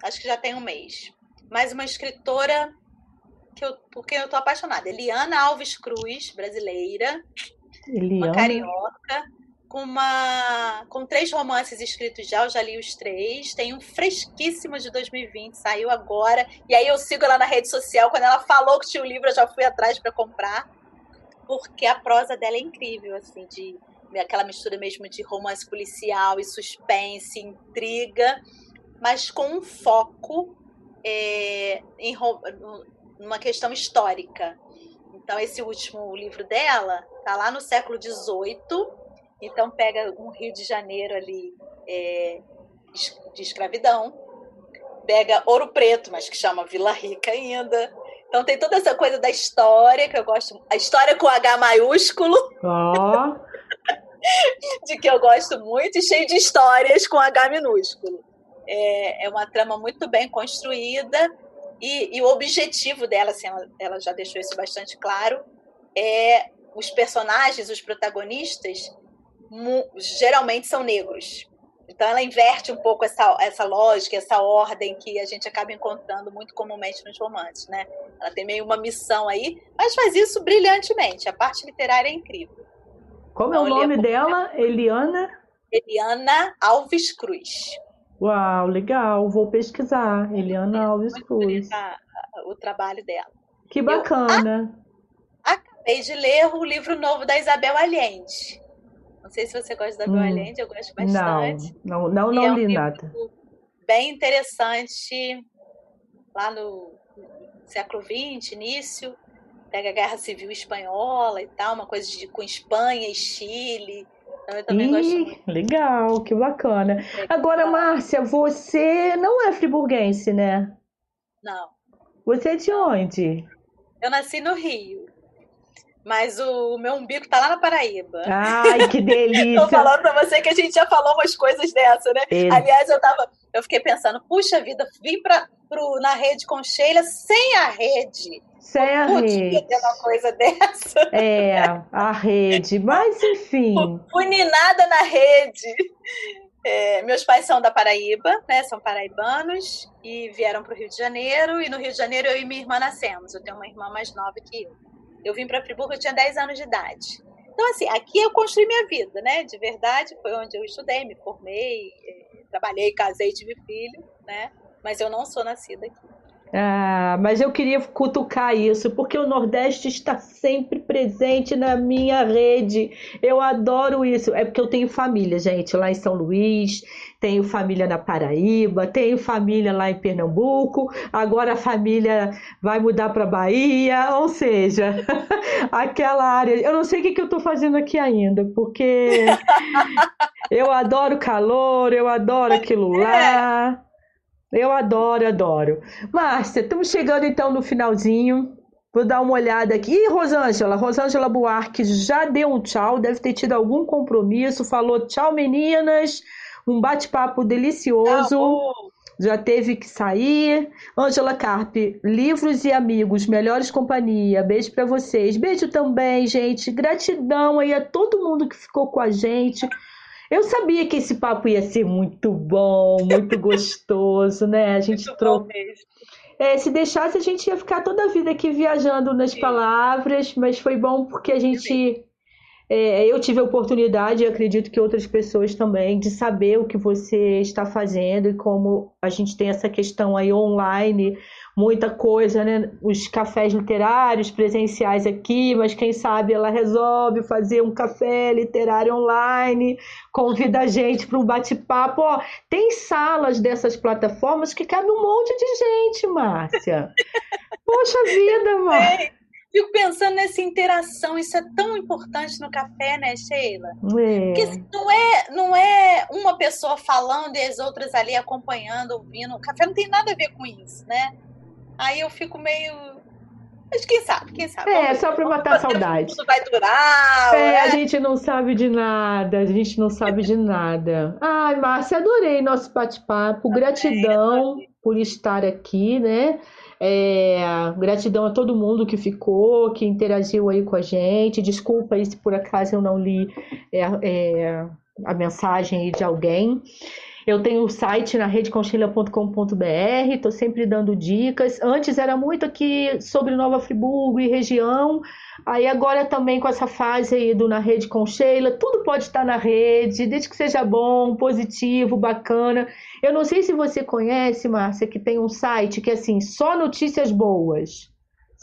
Acho que já tem um mês. Mas uma escritora que eu, por quem eu estou apaixonada. Eliana Alves Cruz, brasileira. Eliana. Uma carioca com uma com três romances escritos já, eu já li os três. Tem um fresquíssimo de 2020, saiu agora. E aí eu sigo ela na rede social. Quando ela falou que tinha o um livro, eu já fui atrás para comprar. Porque a prosa dela é incrível, assim, de aquela mistura mesmo de romance policial e suspense, intriga, mas com um foco é, em uma questão histórica. Então, esse último livro dela tá lá no século XVIII então pega um Rio de Janeiro ali é, de escravidão, pega Ouro Preto, mas que chama Vila Rica ainda. Então tem toda essa coisa da história que eu gosto, a história com H maiúsculo. Oh. de que eu gosto muito e cheio de histórias com H minúsculo. É, é uma trama muito bem construída e, e o objetivo dela, assim, ela, ela já deixou isso bastante claro, é os personagens, os protagonistas, geralmente são negros. Então ela inverte um pouco essa, essa lógica, essa ordem que a gente acaba encontrando muito comumente nos romances, né? Ela tem meio uma missão aí, mas faz isso brilhantemente. A parte literária é incrível. Como então, é o nome dela? Eliana? Eliana Alves Cruz. Uau, legal. Vou pesquisar. Eliana é, Alves Cruz. o trabalho dela. Que bacana. Eu acabei de ler o livro novo da Isabel Allende. Não sei se você gosta da hum, Allende, eu gosto bastante. Não, não, não, não é um li nada. Bem interessante, lá no século XX, início. pega a Guerra Civil Espanhola e tal, uma coisa de, com Espanha e Chile. Então eu também Ih, gosto muito. Legal, que bacana. Agora, Márcia, você não é friburguense, né? Não. Você é de onde? Eu nasci no Rio. Mas o meu umbigo tá lá na Paraíba. Ai, que delícia! Tô falando pra você que a gente já falou umas coisas dessa, né? É. Aliás, eu tava. Eu fiquei pensando, puxa vida, vim pra, pro, na rede com Sheila sem a rede. Sem a rede. ter uma coisa dessa. É, a rede. Mas enfim. Uninada na rede. É, meus pais são da Paraíba, né? São paraibanos e vieram para o Rio de Janeiro. E no Rio de Janeiro eu e minha irmã nascemos. Eu tenho uma irmã mais nova que eu. Eu vim para Friburgo, eu tinha 10 anos de idade. Então, assim, aqui eu construí minha vida, né? De verdade, foi onde eu estudei, me formei, eh, trabalhei, casei, tive filho, né? Mas eu não sou nascida aqui. Ah, mas eu queria cutucar isso, porque o Nordeste está sempre presente na minha rede. Eu adoro isso. É porque eu tenho família, gente, lá em São Luís, tenho família na Paraíba, tenho família lá em Pernambuco, agora a família vai mudar para Bahia, ou seja, aquela área. Eu não sei o que, que eu estou fazendo aqui ainda, porque eu adoro calor, eu adoro aquilo lá. Eu adoro, adoro. Márcia, estamos chegando então no finalzinho. Vou dar uma olhada aqui. Ih, Rosângela, Rosângela Buarque já deu um tchau, deve ter tido algum compromisso. Falou tchau, meninas. Um bate-papo delicioso. Já teve que sair. Ângela Carpe, livros e amigos, melhores companhia. Beijo para vocês. Beijo também, gente. Gratidão aí a todo mundo que ficou com a gente. Eu sabia que esse papo ia ser muito bom, muito gostoso, né? A gente trocou. É, se deixasse, a gente ia ficar toda a vida aqui viajando nas Sim. palavras, mas foi bom porque a gente. É, eu tive a oportunidade, e acredito que outras pessoas também, de saber o que você está fazendo e como a gente tem essa questão aí online muita coisa, né? Os cafés literários presenciais aqui, mas quem sabe ela resolve fazer um café literário online, convida a gente para um bate-papo. tem salas dessas plataformas que cabe um monte de gente, Márcia. Poxa vida, mano. Fico pensando nessa interação, isso é tão importante no café, né, Sheila? É. Porque não é, não é uma pessoa falando e as outras ali acompanhando, ouvindo. O café não tem nada a ver com isso, né? Aí eu fico meio. Mas quem sabe, quem sabe? É, só para matar a saudade. Tudo vai durar. É, né? a gente não sabe de nada, a gente não sabe de nada. Ai, Márcia, adorei nosso bate-papo. Gratidão por estar aqui, né? É, gratidão a todo mundo que ficou, que interagiu aí com a gente. Desculpa aí se por acaso eu não li é, é, a mensagem de alguém. Eu tenho o site na redeconchilha.com.br, estou sempre dando dicas. Antes era muito aqui sobre Nova Friburgo e região, aí agora também com essa fase aí do Na Rede com Sheila, tudo pode estar na rede, desde que seja bom, positivo, bacana. Eu não sei se você conhece, Márcia, que tem um site que é assim, só notícias boas.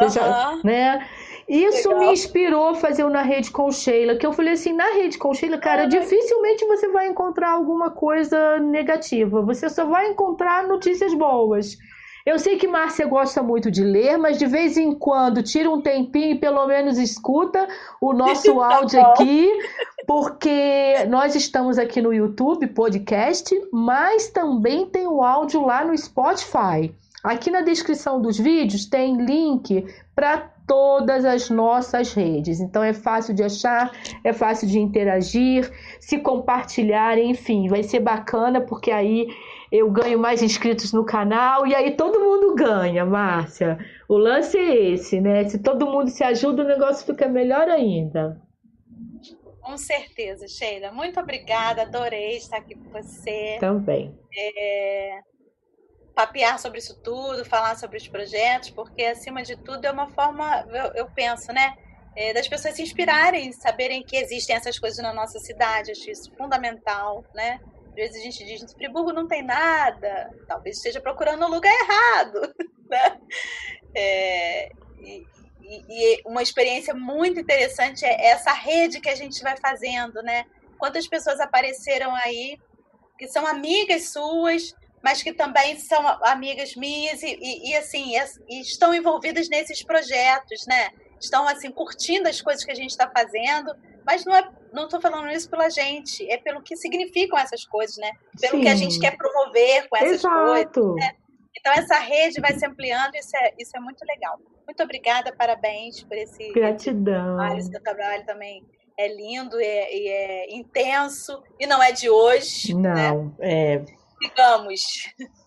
Uhum. já, né? Isso Legal. me inspirou a fazer o Na Rede com Sheila, que eu falei assim, na Rede com Sheila, cara, dificilmente você vai encontrar alguma coisa negativa. Você só vai encontrar notícias boas. Eu sei que Márcia gosta muito de ler, mas de vez em quando tira um tempinho e pelo menos escuta o nosso tá áudio aqui, porque nós estamos aqui no YouTube, podcast, mas também tem o áudio lá no Spotify. Aqui na descrição dos vídeos tem link para todas as nossas redes. Então é fácil de achar, é fácil de interagir, se compartilhar, enfim, vai ser bacana porque aí eu ganho mais inscritos no canal e aí todo mundo ganha, Márcia. O lance é esse, né? Se todo mundo se ajuda, o negócio fica melhor ainda. Com certeza, Sheila. Muito obrigada, adorei estar aqui com você. Também. É papear sobre isso tudo, falar sobre os projetos, porque acima de tudo é uma forma, eu, eu penso, né? É, das pessoas se inspirarem, saberem que existem essas coisas na nossa cidade, acho isso fundamental, né? Às vezes a gente diz, Friburgo não tem nada, talvez esteja procurando o lugar errado, né? É, e, e, uma experiência muito interessante é essa rede que a gente vai fazendo, né? Quantas pessoas apareceram aí que são amigas suas, mas que também são amigas minhas e, e, e assim e estão envolvidas nesses projetos, né? estão assim curtindo as coisas que a gente está fazendo, mas não é, não estou falando isso pela gente, é pelo que significam essas coisas, né? Pelo Sim. que a gente quer promover com essas Exato. coisas. Né? Então essa rede vai se ampliando, isso é, isso é muito legal. Muito obrigada, parabéns por esse gratidão. Trabalho, seu trabalho também é lindo e é, é intenso e não é de hoje. Não, né? é digamos.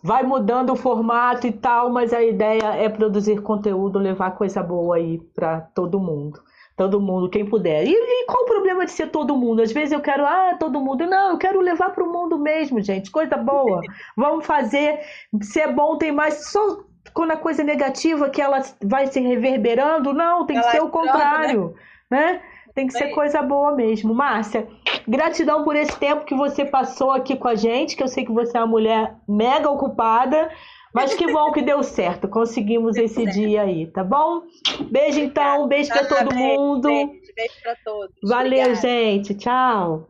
Vai mudando o formato e tal, mas a ideia é produzir conteúdo, levar coisa boa aí para todo mundo. Todo mundo, quem puder. E, e, qual o problema de ser todo mundo? Às vezes eu quero, ah, todo mundo. Não, eu quero levar para o mundo mesmo, gente. Coisa boa. Vamos fazer. Se é bom, tem mais. Só quando a coisa é negativa que ela vai se reverberando, não, tem ela que ser o né? contrário. né? né? Tem que ser coisa boa mesmo. Márcia, gratidão por esse tempo que você passou aqui com a gente, que eu sei que você é uma mulher mega ocupada, mas que bom que deu certo. Conseguimos esse dia aí, tá bom? Beijo então, beijo para todo mundo. Beijo, beijo para todos. Valeu, Obrigada. gente. Tchau.